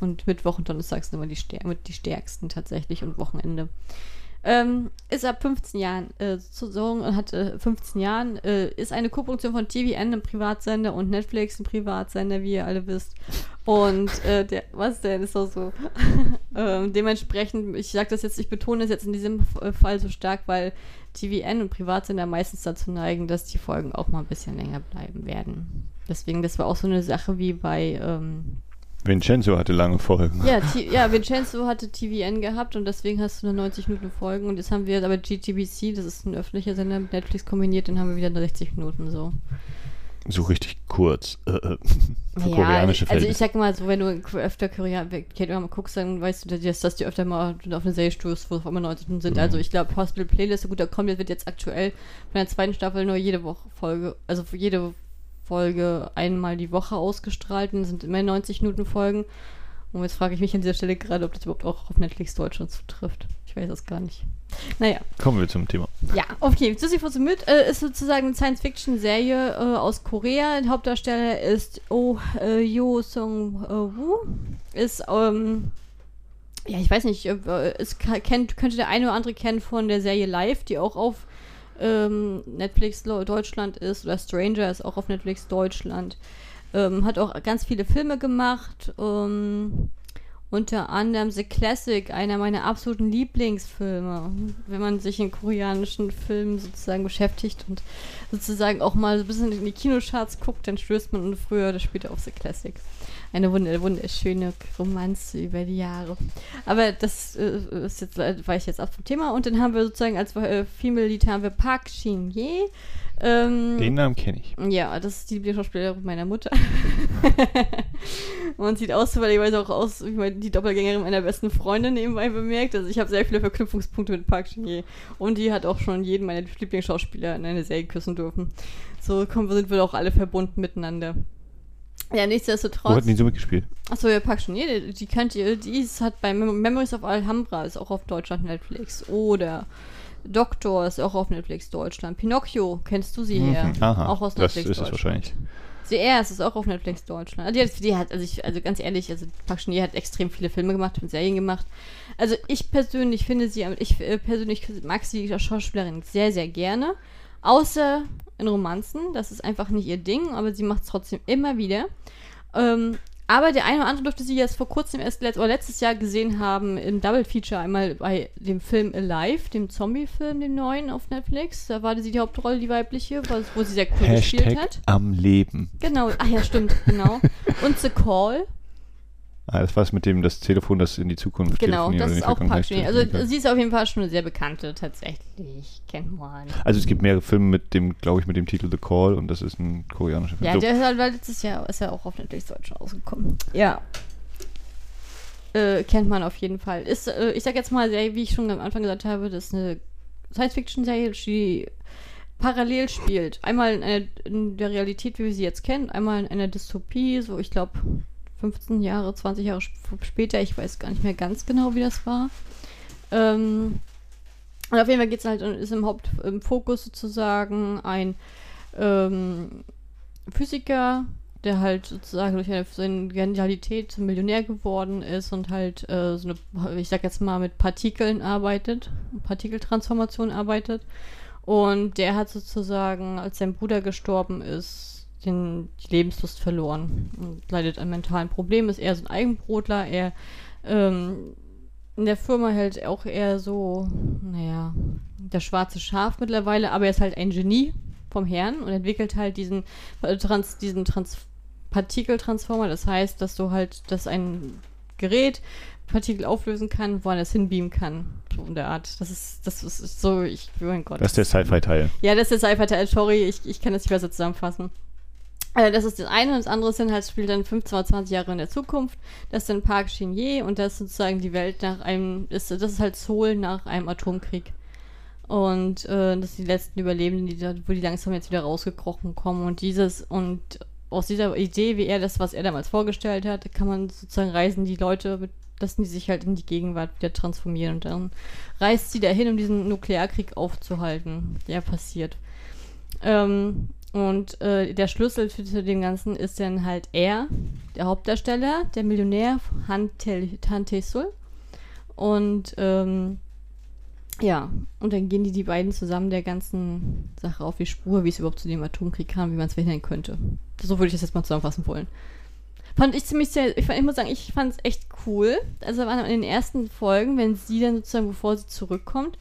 Und Mittwoch und Donnerstag sind immer die, stär die stärksten tatsächlich und Wochenende. Ähm, ist ab 15 Jahren äh, zu sagen und hat äh, 15 Jahren, äh, ist eine Koproduktion von TVN, einem Privatsender, und Netflix, ein Privatsender, wie ihr alle wisst. Und äh, der, was denn, ist doch so. (laughs) ähm, dementsprechend, ich sage das jetzt, ich betone das jetzt in diesem äh, Fall so stark, weil TVN und Privatsender meistens dazu neigen, dass die Folgen auch mal ein bisschen länger bleiben werden. Deswegen, das war auch so eine Sache wie bei, ähm, Vincenzo hatte lange Folgen. ja, T ja, Vincenzo hatte TVN gehabt und deswegen hast du eine 90 Minuten Folgen und jetzt haben wir aber GTBC, das ist ein öffentlicher Sender mit Netflix kombiniert, dann haben wir wieder 60 Minuten so. So richtig kurz. Äh, (laughs) für Ja, koreanische also Fälle. ich sag mal so, wenn du öfter Korea mal guckst, dann weißt du, dass, dass die öfter mal auf eine Serie stoßt, wo es immer 90 Minuten sind. Mhm. Also ich glaube, Hospital Playlist, so gut, da kommt, wird jetzt aktuell von der zweiten Staffel nur jede Woche Folge, also jede Folge einmal die Woche ausgestrahlt und sind immer 90 Minuten Folgen. Und jetzt frage ich mich an dieser Stelle gerade, ob das überhaupt auch auf Netflix Deutschland zutrifft. Ich weiß es gar nicht. Naja. Kommen wir zum Thema. Ja, okay. Sisyphus mit äh, ist sozusagen eine Science-Fiction-Serie äh, aus Korea. Der Hauptdarsteller ist Oh äh, Yo Sung äh, Woo. Ist, ähm, ja, ich weiß nicht, äh, ist, kennt, könnte der eine oder andere kennen von der Serie Live, die auch auf ähm, Netflix Deutschland ist. Oder Stranger ist auch auf Netflix Deutschland. Ähm, hat auch ganz viele Filme gemacht. Ähm, unter anderem The Classic, einer meiner absoluten Lieblingsfilme. Wenn man sich in koreanischen Filmen sozusagen beschäftigt und sozusagen auch mal so ein bisschen in die Kinocharts guckt, dann stößt man früher oder später auf The Classic. Eine wunder wunderschöne Romanze über die Jahre. Aber das äh, ist jetzt, weiche jetzt ab vom Thema. Und dann haben wir sozusagen als äh, Female Lead haben wir Park Shin-ye. Ähm, Den Namen kenne ich. ja, das ist die Lieblingsschauspielerin meiner Mutter. (laughs) und sieht aus, zufälligerweise auch aus, wie meine, die Doppelgängerin meiner besten Freundin nebenbei bemerkt. Also ich habe sehr viele Verknüpfungspunkte mit Park Shin-ye. Und die hat auch schon jeden meiner Lieblingsschauspieler in eine Serie küssen dürfen. So kommen, sind wir auch alle verbunden miteinander. Ja, Wo hat nichtsdestotrotz. die so mitgespielt? Achso, ja, Park Shin-ye, die, die kennt ihr. Die ist, hat bei Mem Memories of Alhambra, ist auch auf Deutschland Netflix. Oder Doktor ist auch auf Netflix Deutschland. Pinocchio, kennst du sie her? Mhm, Aha, Auch aus das Netflix ist es wahrscheinlich. Sie erst ist auch auf Netflix Deutschland. Also die hat, die hat also, ich, also ganz ehrlich, also Park Shin-ye hat extrem viele Filme gemacht und Serien gemacht. Also ich persönlich finde sie, ich äh, persönlich mag sie als Schauspielerin sehr, sehr gerne. Außer in Romanzen, das ist einfach nicht ihr Ding, aber sie macht es trotzdem immer wieder. Ähm, aber der eine oder andere dürfte sie jetzt vor kurzem erst letzt, oder letztes Jahr gesehen haben im Double Feature einmal bei dem Film Alive, dem Zombie-Film, dem neuen auf Netflix. Da war sie die Hauptrolle, die weibliche, wo sie sehr cool gespielt Hashtag hat. am Leben. Genau, ach ja, stimmt, genau. (laughs) Und The Call, Ah, das war es mit dem, das Telefon, das in die Zukunft genau, das in ist auch Vergangenheit Park Also sie ist auf jeden Fall schon eine sehr bekannte, tatsächlich. Kennt man. Also es gibt mehrere Filme mit dem, glaube ich, mit dem Titel The Call und das ist ein koreanischer Film. Ja, So, der ist halt weil letztes Jahr ist ja auch auf Netflix Deutsch rausgekommen. Ja. Äh, kennt man auf jeden Fall. Ist, äh, ich sag jetzt mal, wie ich schon am Anfang gesagt habe, das ist eine Science-Fiction-Serie, die parallel spielt. Einmal in, einer, in der Realität, wie wir sie jetzt kennen, einmal in einer Dystopie, so ich glaube 15 Jahre, 20 Jahre sp- später, ich weiß gar nicht mehr ganz genau, wie das war. Ähm, und auf jeden Fall geht es halt, ist im Haupt im Fokus sozusagen ein ähm, Physiker, der halt sozusagen durch eine, seine Genialität zum Millionär geworden ist und halt äh, so eine, ich sag jetzt mal, mit Partikeln arbeitet, Partikeltransformation arbeitet. Und der hat sozusagen, als sein Bruder gestorben ist, den, die Lebenslust verloren und leidet an mentalen Problemen, ist eher so ein Eigenbrotler, er ähm, in der Firma hält auch eher so, naja, das schwarze Schaf mittlerweile, aber er ist halt ein Genie vom Herrn und entwickelt halt diesen, äh, Trans, diesen Trans Partikeltransformer. Das heißt, dass du halt, dass ein Gerät Partikel auflösen kann, woanders hinbeamen kann. So in der Art. Das ist, das ist so, ich, mein Gott. das ist der Sci-Fi-Teil. Ja, das ist der Sci-Fi-Teil, sorry, ich, ich kann das nicht besser zusammenfassen. Äh, das ist das eine und das andere sind halt, spielt dann 15 oder 20 Jahre in der Zukunft. Das ist dann Park Shin-ye und das ist sozusagen die Welt nach einem, das ist halt Seoul nach einem Atomkrieg. Und äh, das sind die letzten Überlebenden, die da, wo die langsam jetzt wieder rausgekrochen kommen. Und dieses, und aus dieser Idee, wie er das, was er damals vorgestellt hat, kann man sozusagen reisen, die Leute, mit, lassen die sich halt in die Gegenwart wieder transformieren. Und dann reist sie dahin, um diesen Nuklearkrieg aufzuhalten, der passiert. Ähm, und äh, der Schlüssel für, zu dem Ganzen ist dann halt er, der Hauptdarsteller, der Millionär Han Tel- Han. Und ähm, ja, und dann gehen die, die beiden zusammen der ganzen Sache auf die Spur, wie es überhaupt zu dem Atomkrieg kam, wie man es verhindern könnte. So würde ich das jetzt mal zusammenfassen wollen. Fand ich ziemlich sehr, ich, fand, ich muss sagen, ich fand es echt cool. Also in den ersten Folgen, wenn sie dann sozusagen, bevor sie zurückkommt,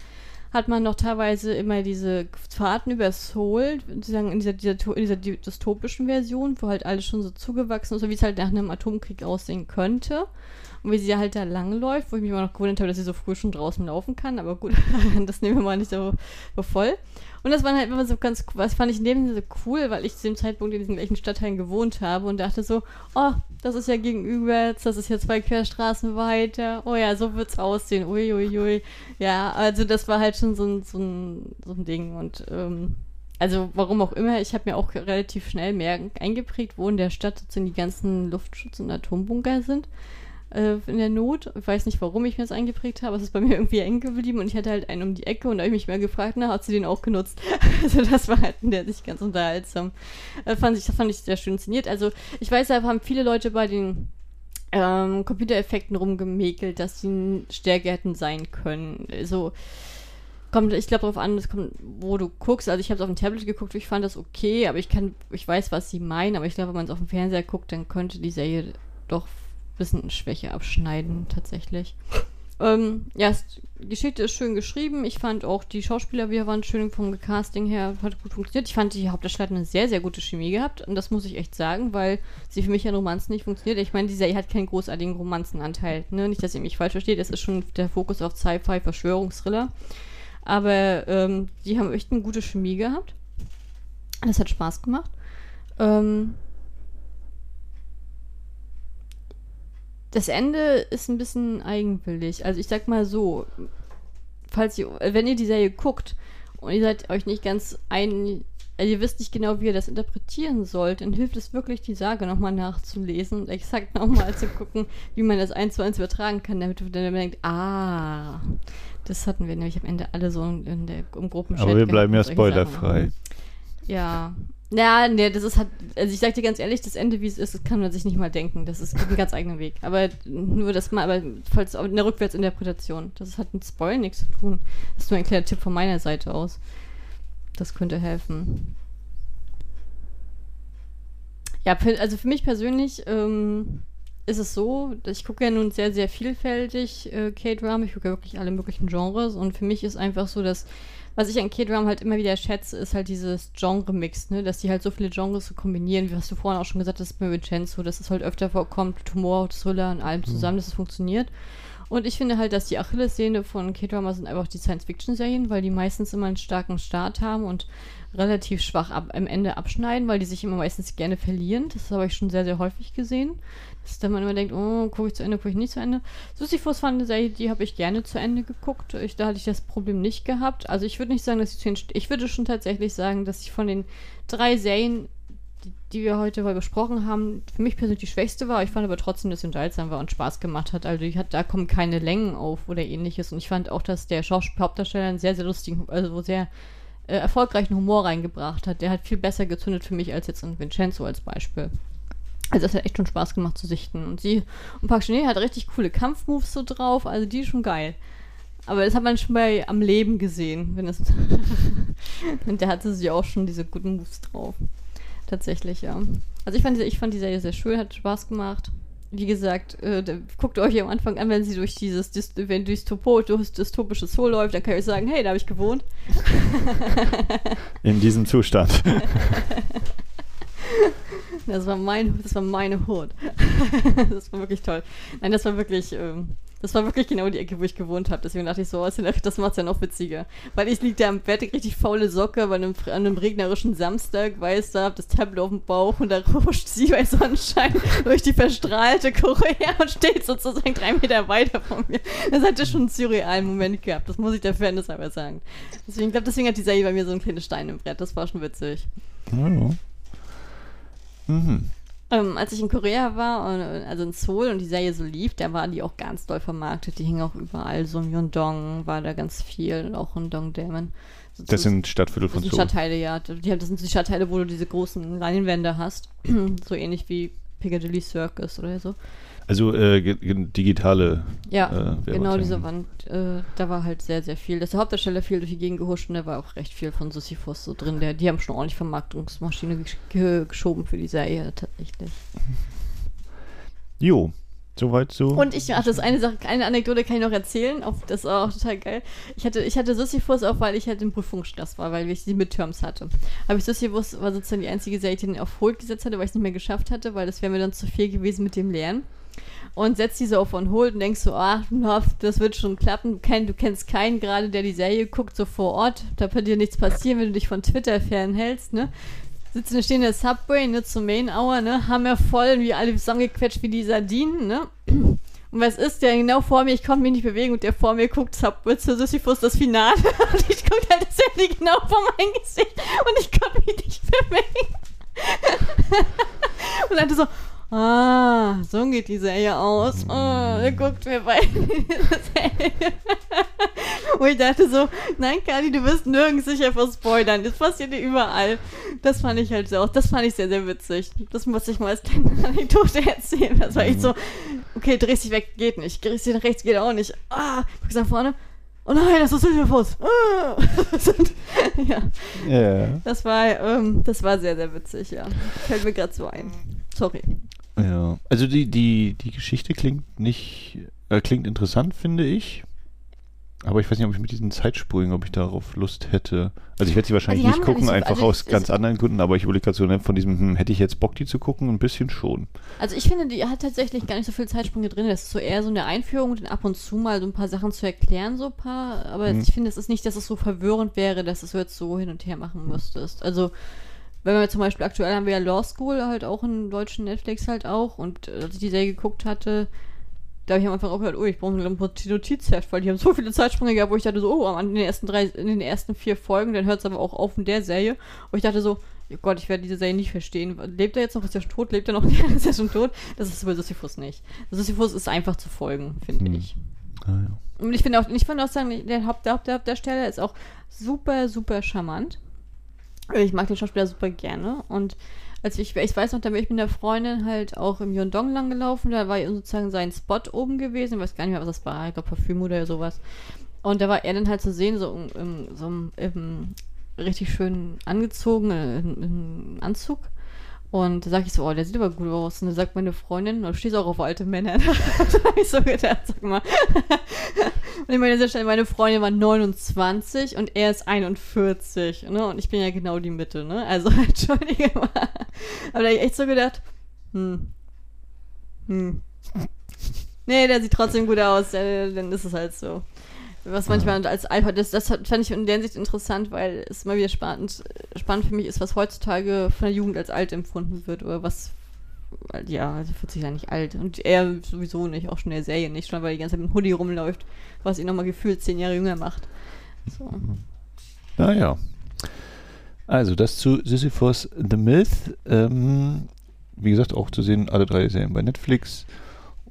hat man noch teilweise immer diese Fahrten über Seoul, sozusagen in dieser, dieser, in dieser dystopischen Version, wo halt alles schon so zugewachsen ist, so wie es halt nach einem Atomkrieg aussehen könnte. Und wie sie halt da langläuft, wo ich mich immer noch gewundert habe, dass sie so früh schon draußen laufen kann, aber gut, (laughs) das nehmen wir mal nicht so, so voll. Und das war halt immer so ganz, was fand ich neben so cool, weil ich zu dem Zeitpunkt in diesen gleichen Stadtteilen gewohnt habe und dachte so, oh, das ist ja gegenüber, das ist ja zwei Querstraßen weiter, oh ja, so wird's aussehen, uiuiui. Ui, ui. Ja, also das war halt schon so ein, so ein, so ein Ding und ähm, also warum auch immer, ich habe mir auch relativ schnell mehr eingeprägt, wo in der Stadt sozusagen die ganzen Luftschutz- und Atombunker sind äh, in der Not. Ich weiß nicht, warum ich mir das eingeprägt habe. Es ist bei mir irgendwie eng geblieben und ich hatte halt einen um die Ecke und da habe ich mich mal gefragt, na, hat sie den auch genutzt? (laughs) also das war halt der sich ganz unterhaltsam. Äh, fand ich, das fand ich sehr schön inszeniert. Also ich weiß, da haben viele Leute bei den ähm, Computereffekten rumgemäkelt, dass sie stärker hätten sein können. Also kommt, ich glaube darauf an, kommt, wo du guckst. Also ich habe es auf dem Tablet geguckt, ich fand das okay, aber ich kann, ich weiß, was sie meinen, aber ich glaube, wenn man es auf dem Fernseher guckt, dann könnte die Serie doch bisschen Schwäche abschneiden, tatsächlich. Ähm, ja, die Geschichte ist schön geschrieben. Ich fand auch die Schauspieler, wir waren schön vom Casting her, hat gut funktioniert. Ich fand, die Hauptdarsteller eine sehr, sehr gute Chemie gehabt. Und das muss ich echt sagen, weil sie für mich in Romanzen nicht funktioniert. Ich meine, die Serie hat keinen großartigen Romanzenanteil. Ne? Nicht, dass ihr mich falsch versteht. Es ist schon der Fokus auf Sci-Fi, Verschwörungsthriller. Aber ähm, die haben echt eine gute Chemie gehabt. Das hat Spaß gemacht. Ähm, das Ende ist ein bisschen eigenwillig. Also ich sag mal so, falls ihr, wenn ihr die Serie guckt und ihr seid euch nicht ganz ein, also ihr wisst nicht genau, wie ihr das interpretieren sollt, dann hilft es wirklich, die Sage nochmal nachzulesen und exakt (laughs) nochmal zu gucken, wie man das eins zu eins übertragen kann, damit man denkt, ah, das hatten wir nämlich am Ende alle so in der, im Gruppenchat. Aber wir bleiben ja spoilerfrei. Ja. Ja, nee, das ist halt, also ich sag dir ganz ehrlich, das Ende, wie es ist, das kann man sich nicht mal denken. Das ist ein ganz eigener Weg. Aber nur das mal, aber falls in der Rückwärtsinterpretation. Das hat mit Spoil nichts zu tun. Das ist nur ein kleiner Tipp von meiner Seite aus. Das könnte helfen. Ja, also für mich persönlich ähm, ist es so, ich gucke ja nun sehr, sehr vielfältig äh, K-Drama. Ich gucke ja wirklich alle möglichen Genres und für mich ist einfach so, dass was ich an K-Drama halt immer wieder schätze, ist halt dieses Genre-Mix, ne? Dass die halt so viele Genres so kombinieren, wie hast du vorhin auch schon gesagt hast bei Vincenzo, dass es halt öfter vorkommt, Tumor, Thriller und allem mhm. zusammen, mhm. dass es funktioniert. Und ich finde halt, dass die Achillessehne von K-Drama sind einfach die Science-Fiction-Serien, weil die meistens immer einen starken Start haben und relativ schwach ab, am Ende abschneiden, weil die sich immer meistens gerne verlieren. Das habe ich schon sehr, sehr häufig gesehen. Dass dann man immer denkt, oh, gucke ich zu Ende, gucke ich nicht zu Ende. Sisyphus war eine Serie, die habe ich gerne zu Ende geguckt. Ich, da hatte ich das Problem nicht gehabt. Also ich würde nicht sagen, dass ich zu ich würde schon tatsächlich sagen, dass ich von den drei Serien, die, die wir heute mal besprochen haben, für mich persönlich die schwächste war. Ich fand aber trotzdem, dass sie unterhaltsam war und Spaß gemacht hat. Also ich hat, da kommen keine Längen auf oder ähnliches. Und ich fand auch, dass der Hauptdarsteller einen sehr, sehr lustigen, also sehr äh, erfolgreichen Humor reingebracht hat. Der hat viel besser gezündet für mich als jetzt in Vincenzo als Beispiel. Also das hat echt schon Spaß gemacht zu sichten. Und sie und Park Chan hat richtig coole Kampfmoves so drauf, also die ist schon geil. Aber das hat man schon bei am Leben gesehen, wenn es (laughs) und der hatte sie auch schon diese guten Moves drauf. Tatsächlich, ja. Also ich fand, ich fand die Serie sehr schön, hat Spaß gemacht. Wie gesagt, äh, guckt euch am Anfang an, wenn sie durch dieses, wenn durchs Topo, durch dystopische Zoo läuft, dann kann ich euch sagen, hey, da habe ich gewohnt. In diesem Zustand. (laughs) Das war mein, das war meine Hut. (laughs) das war wirklich toll. Nein, das war wirklich, ähm, das war wirklich genau die Ecke, wo ich gewohnt habe. Deswegen dachte ich so, das macht es ja noch witziger. Weil ich liege da im Bett, richtig faule Socke, einem, an einem regnerischen Samstag, weiß da, hab das Tablet auf dem Bauch und da ruscht sie bei Sonnenschein (laughs) durch die verstrahlte Korea und steht sozusagen drei Meter weiter von mir. Das hatte schon einen surrealen Moment gehabt. Das muss ich der Fairness aber sagen. Deswegen, glaube, deswegen hat die Serie bei mir so ein kleines Stein im Brett. Das war schon witzig. Ja. Mhm. Ähm, als ich in Korea war, also in Seoul und die Serie so lief, da war die auch ganz doll vermarktet. Die hing auch überall. So Myeongdong war da ganz viel, und auch in Dongdaemun. So das sind Stadtviertel von Seoul. Stadtteile, ja. Die, das sind die Stadtteile, wo du diese großen Leinwände hast. (clears throat) so ähnlich wie Piccadilly Circus oder so. Also äh, digitale. Ja, äh, genau diese Wand. Äh, da war halt sehr, sehr viel. Der Hauptdarsteller viel durch die Gegend gehuscht und da war auch recht viel von Sisyphus so drin. Der, die haben schon ordentlich Vermarktungsmaschine gesch geschoben für die Serie tatsächlich. Jo, Soweit so. Und ich, ach, das eine Sache, eine Anekdote kann ich noch erzählen. Auf, das war auch total geil. Ich hatte, ich hatte Sisyphus auch, weil ich halt im Prüfungsstress war, weil ich die Midterms hatte. Habe ich Sisyphus, war sozusagen die einzige Serie, die den auf Hold gesetzt hatte, weil ich es nicht mehr geschafft hatte, weil das wäre mir dann zu viel gewesen mit dem Lernen. Und setzt die so auf on hold und denkst so, ah, das wird schon klappen. Du kennst keinen gerade, der die Serie guckt, so vor Ort. Da wird dir nichts passieren, wenn du dich von Twitter fernhältst, ne? Sitzen stehen in der Subway, ne, zum Main Hour, ne? Haben wir voll wie alle zusammengequetscht wie die Sardinen, ne? Und was ist der genau vor mir? Ich konnte mich nicht bewegen und der vor mir guckt Subway zu Sisyphus das Finale. (laughs) Und ich gucke halt das Handy genau vor mein Gesicht und ich konnte mich nicht (laughs) bewegen. und dann so, Ah, so geht die Serie aus. Oh, er guckt mir bei (laughs) Wo ich dachte so, nein, Kali, du wirst nirgends sicher vor Spoilern. Das passiert dir überall. Das fand ich halt so, das fand ich sehr, sehr witzig. Das muss ich mal als kleine (laughs) Anekdote erzählen. Das war echt so, okay, drehst dich weg, geht nicht. Drehst dich nach rechts, geht auch nicht. Ah, guckst nach vorne. Oh nein, das ist Sisyphus. Ah. (laughs) ja. Yeah. Das war, ähm, das war sehr, sehr witzig, ja. Fällt mir gerade so ein. Sorry. Ja, also die, die, die Geschichte klingt nicht, äh, klingt interessant, finde ich. Aber ich weiß nicht, ob ich mit diesen Zeitsprüngen, ob ich darauf Lust hätte. Also ich werde sie wahrscheinlich also nicht gucken, nicht so, einfach also aus ganz anderen Gründen, aber ich überlege gerade so ne, von diesem, hm, hätte ich jetzt Bock, die zu gucken? Ein bisschen schon. Also ich finde, die hat tatsächlich gar nicht so viele Zeitsprünge drin. Das ist so eher so eine Einführung und ab und zu mal so ein paar Sachen zu erklären, so ein paar. Aber hm. ich finde, es ist nicht, dass es so verwirrend wäre, dass du jetzt so hin und her machen müsstest. Also wenn wir zum Beispiel aktuell haben wir ja Law School halt auch in deutschen Netflix halt auch und äh, als ich die Serie geguckt hatte, da habe ich am Anfang auch gehört, oh, ich brauche ein Notizheft, weil die haben so viele Zeitsprünge gehabt, wo ich dachte so, oh, in den ersten drei, in den ersten vier Folgen, dann hört es aber auch auf in der Serie. Und ich dachte so, oh Gott, ich werde diese Serie nicht verstehen. Lebt er jetzt noch? Ist er schon tot? Lebt er noch? (laughs) ist er schon tot? Das ist bei Sisyphus nicht. Sisyphus ist einfach zu folgen, finde hm. ich. Ah, ja. Und ich finde auch, ich finde auch sagen, der Haupt, der Hauptdarsteller ist auch super, super charmant. Ich mag den Schauspieler super gerne. Und als ich, ich weiß noch, da bin ich mit der Freundin halt auch im Yondong lang gelaufen. Da war sozusagen sein Spot oben gewesen. Ich weiß gar nicht mehr, was das war. Ich glaube, Parfüm oder sowas. Und da war er dann halt zu sehen, so im, so im, richtig schön angezogen, im Anzug. Und da sag ich so, oh, der sieht aber gut aus. Und dann sagt meine Freundin, du stehst auch auf alte Männer. (laughs) da habe ich so gedacht, sag mal. (laughs) und ich meine, Stelle, meine Freundin war 29 und er ist 41. Ne? Und ich bin ja genau die Mitte, ne? Also, (laughs) entschuldige mal. Aber da habe ich echt so gedacht, hm. Hm. Nee, der sieht trotzdem gut aus. Dann ist es halt so. Was manchmal ja. als Alpha, das, das fand ich in der Hinsicht interessant, weil es mal wieder spannend, spannend für mich ist, was heutzutage von der Jugend als alt empfunden wird oder was, ja, also 40 Jahre nicht alt und er sowieso nicht, auch schon in der Serie nicht, schon weil er die ganze Zeit mit dem Hoodie rumläuft, was ihn nochmal gefühlt zehn Jahre jünger macht. So. Naja. Also das zu Sisyphus The Myth. Ähm, wie gesagt, auch zu sehen, alle drei Serien bei Netflix.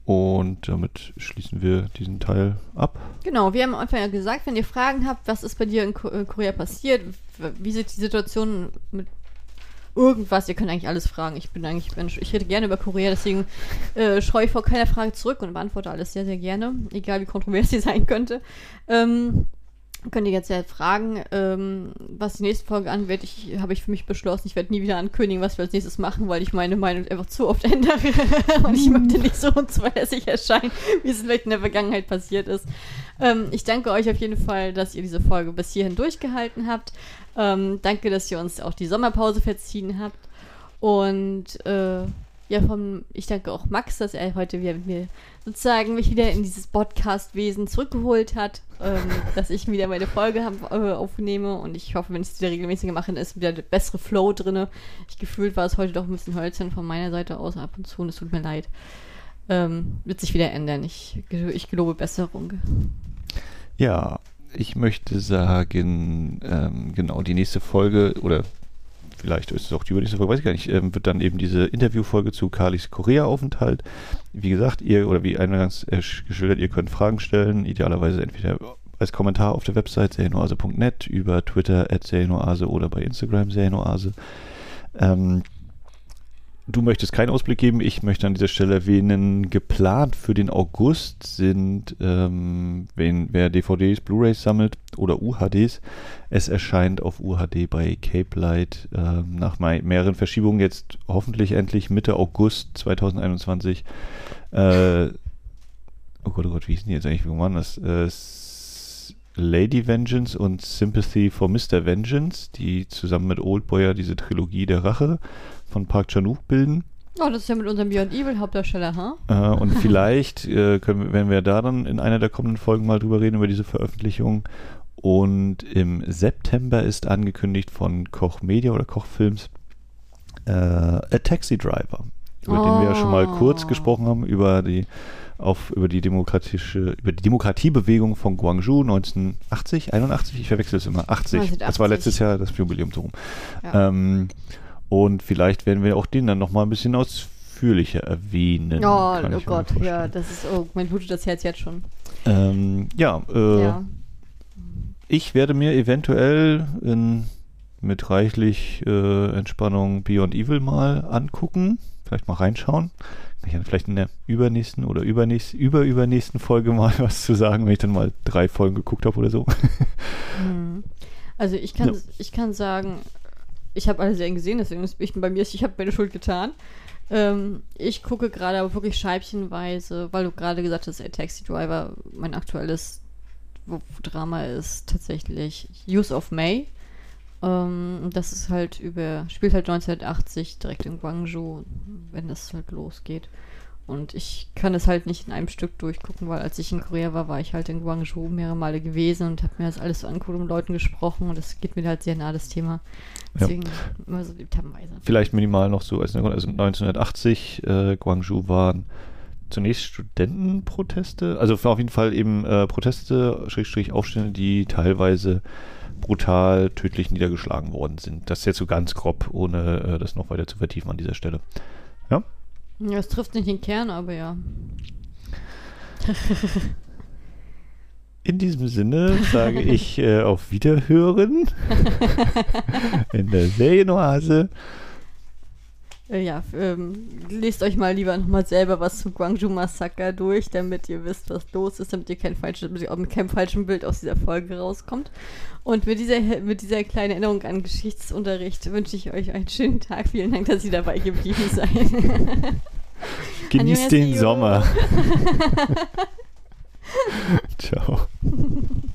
Und damit schließen wir diesen Teil ab. Genau, wir haben einfach ja gesagt, wenn ihr Fragen habt, was ist bei dir in äh, Korea passiert, wie sieht die Situation mit irgendwas, ihr könnt eigentlich alles fragen. Ich bin eigentlich, ich rede gerne über Korea, deswegen äh, scheue ich vor keiner Frage zurück und beantworte alles sehr, sehr gerne, egal wie kontrovers sie (laughs) sein könnte. Ähm, Könnt ihr jetzt ja fragen, ähm, was die nächste Folge angeht. Ich habe ich für mich beschlossen, ich werde nie wieder ankündigen, was wir als nächstes machen, weil ich meine Meinung einfach zu oft (laughs) ändere. und ich möchte nicht so unzuverlässig erscheinen, wie es vielleicht in der Vergangenheit passiert ist. Ähm, ich danke euch auf jeden Fall, dass ihr diese Folge bis hierhin durchgehalten habt. Ähm, danke, dass ihr uns auch die Sommerpause verziehen habt. Und äh, ja, vom, ich danke auch Max, dass er heute wieder mit mir sozusagen mich wieder in dieses Podcast-Wesen zurückgeholt hat, ähm, (laughs) dass ich wieder meine Folge hab, äh, aufnehme und ich hoffe, wenn ich es wieder regelmäßiger mache, ist wieder der bessere Flow drin. Ich gefühlt war es heute doch ein bisschen hölzern von meiner Seite aus ab und zu und es tut mir leid. Ähm, wird sich wieder ändern. Ich, ich gelobe Besserung. Ja, ich möchte sagen, ähm, genau, die nächste Folge oder vielleicht ist es auch die übernächste Folge, weiß ich gar nicht, ähm, wird dann eben diese Interviewfolge zu Kalis Korea-Aufenthalt. Wie gesagt, ihr, oder wie eingangs geschildert, ihr könnt Fragen stellen, idealerweise entweder als Kommentar auf der Website serienoase.net, über Twitter at serienoase oder bei Instagram serienoase. Ähm, Du möchtest keinen Ausblick geben. Ich möchte an dieser Stelle erwähnen, geplant für den August sind, ähm, wenn, wer DVDs, Blu-rays sammelt oder UHDs, es erscheint auf UHD bei Cape Light ähm, nach mehreren Verschiebungen jetzt hoffentlich endlich Mitte August 2021. Äh, oh Gott, oh Gott, wie hieß denn jetzt eigentlich? Wie waren das? Äh, Lady Vengeance und Sympathy for Mr. Vengeance, die zusammen mit Oldboy diese Trilogie der Rache von Park Chan-wook bilden. Oh, das ist ja mit unserem Beyond Evil Hauptdarsteller, ha? Äh, und (laughs) vielleicht äh, können wir, werden wir da dann in einer der kommenden Folgen mal drüber reden, über diese Veröffentlichung. Und im September ist angekündigt von Koch Media oder Koch Films äh, A Taxi Driver, über den wir ja schon mal kurz Oh. gesprochen haben, über die auf über die demokratische über die Demokratiebewegung von Guangzhou 1980, 81, ich verwechsel es immer, 80. Das war 1980. letztes Jahr das Jubiläum so rum. Ja. Ähm, und vielleicht werden wir auch den dann nochmal ein bisschen ausführlicher erwähnen. oh, oh Gott, ja, das ist, oh, mein blutet das Herz jetzt schon. Ähm, ja, äh, ja. ich werde mir eventuell in, mit reichlich äh, Entspannung Beyond Evil mal angucken. Vielleicht mal reinschauen. Kann ich dann vielleicht in der übernächsten oder übernächsten, überübernächsten Folge mal (laughs) was zu sagen, wenn ich dann mal drei Folgen geguckt habe oder so. Mhm. Also ich kann, Ja. ich kann sagen, ich habe alle Serien gesehen, deswegen ist ich, bei mir ich habe meine Schuld getan. Ähm, ich gucke gerade aber wirklich scheibchenweise, weil du gerade gesagt hast, ey, Taxi Driver, mein aktuelles Drama ist tatsächlich Use of May. Ähm, das ist halt über, spielt halt 1980 direkt in Guangzhou, wenn das halt losgeht. Und ich kann es halt nicht in einem Stück durchgucken, weil als ich in Korea war, war ich halt in Guangzhou mehrere Male gewesen und habe mir das alles so angeguckt und mit Leuten gesprochen und das geht mir halt sehr nah, das Thema. Ja. Deswegen immer so detailweise. Vielleicht minimal noch so. Also 1980, äh, Guangzhou waren zunächst Studentenproteste, also auf jeden Fall eben äh, Proteste, Schrägstrich Aufstände, die teilweise brutal tödlich niedergeschlagen worden sind. Das ist jetzt so ganz grob, ohne äh, das noch weiter zu vertiefen an dieser Stelle. Ja? Ja, es trifft nicht den Kern, aber ja. (laughs) In diesem Sinne sage ich äh, auf Wiederhören (laughs) in der Serienoase. Äh, Ja, ähm, lest euch mal lieber nochmal selber was zum Guangzhou Massaker durch, damit ihr wisst, was los ist, damit ihr kein falsches, damit ihr auch mit keinem falschen Bild aus dieser Folge rauskommt. Und mit dieser, mit dieser kleinen Erinnerung an Geschichtsunterricht wünsche ich euch einen schönen Tag. Vielen Dank, dass ihr dabei geblieben seid. (laughs) Genießt den. Sommer. (laughs) Ciao. (laughs)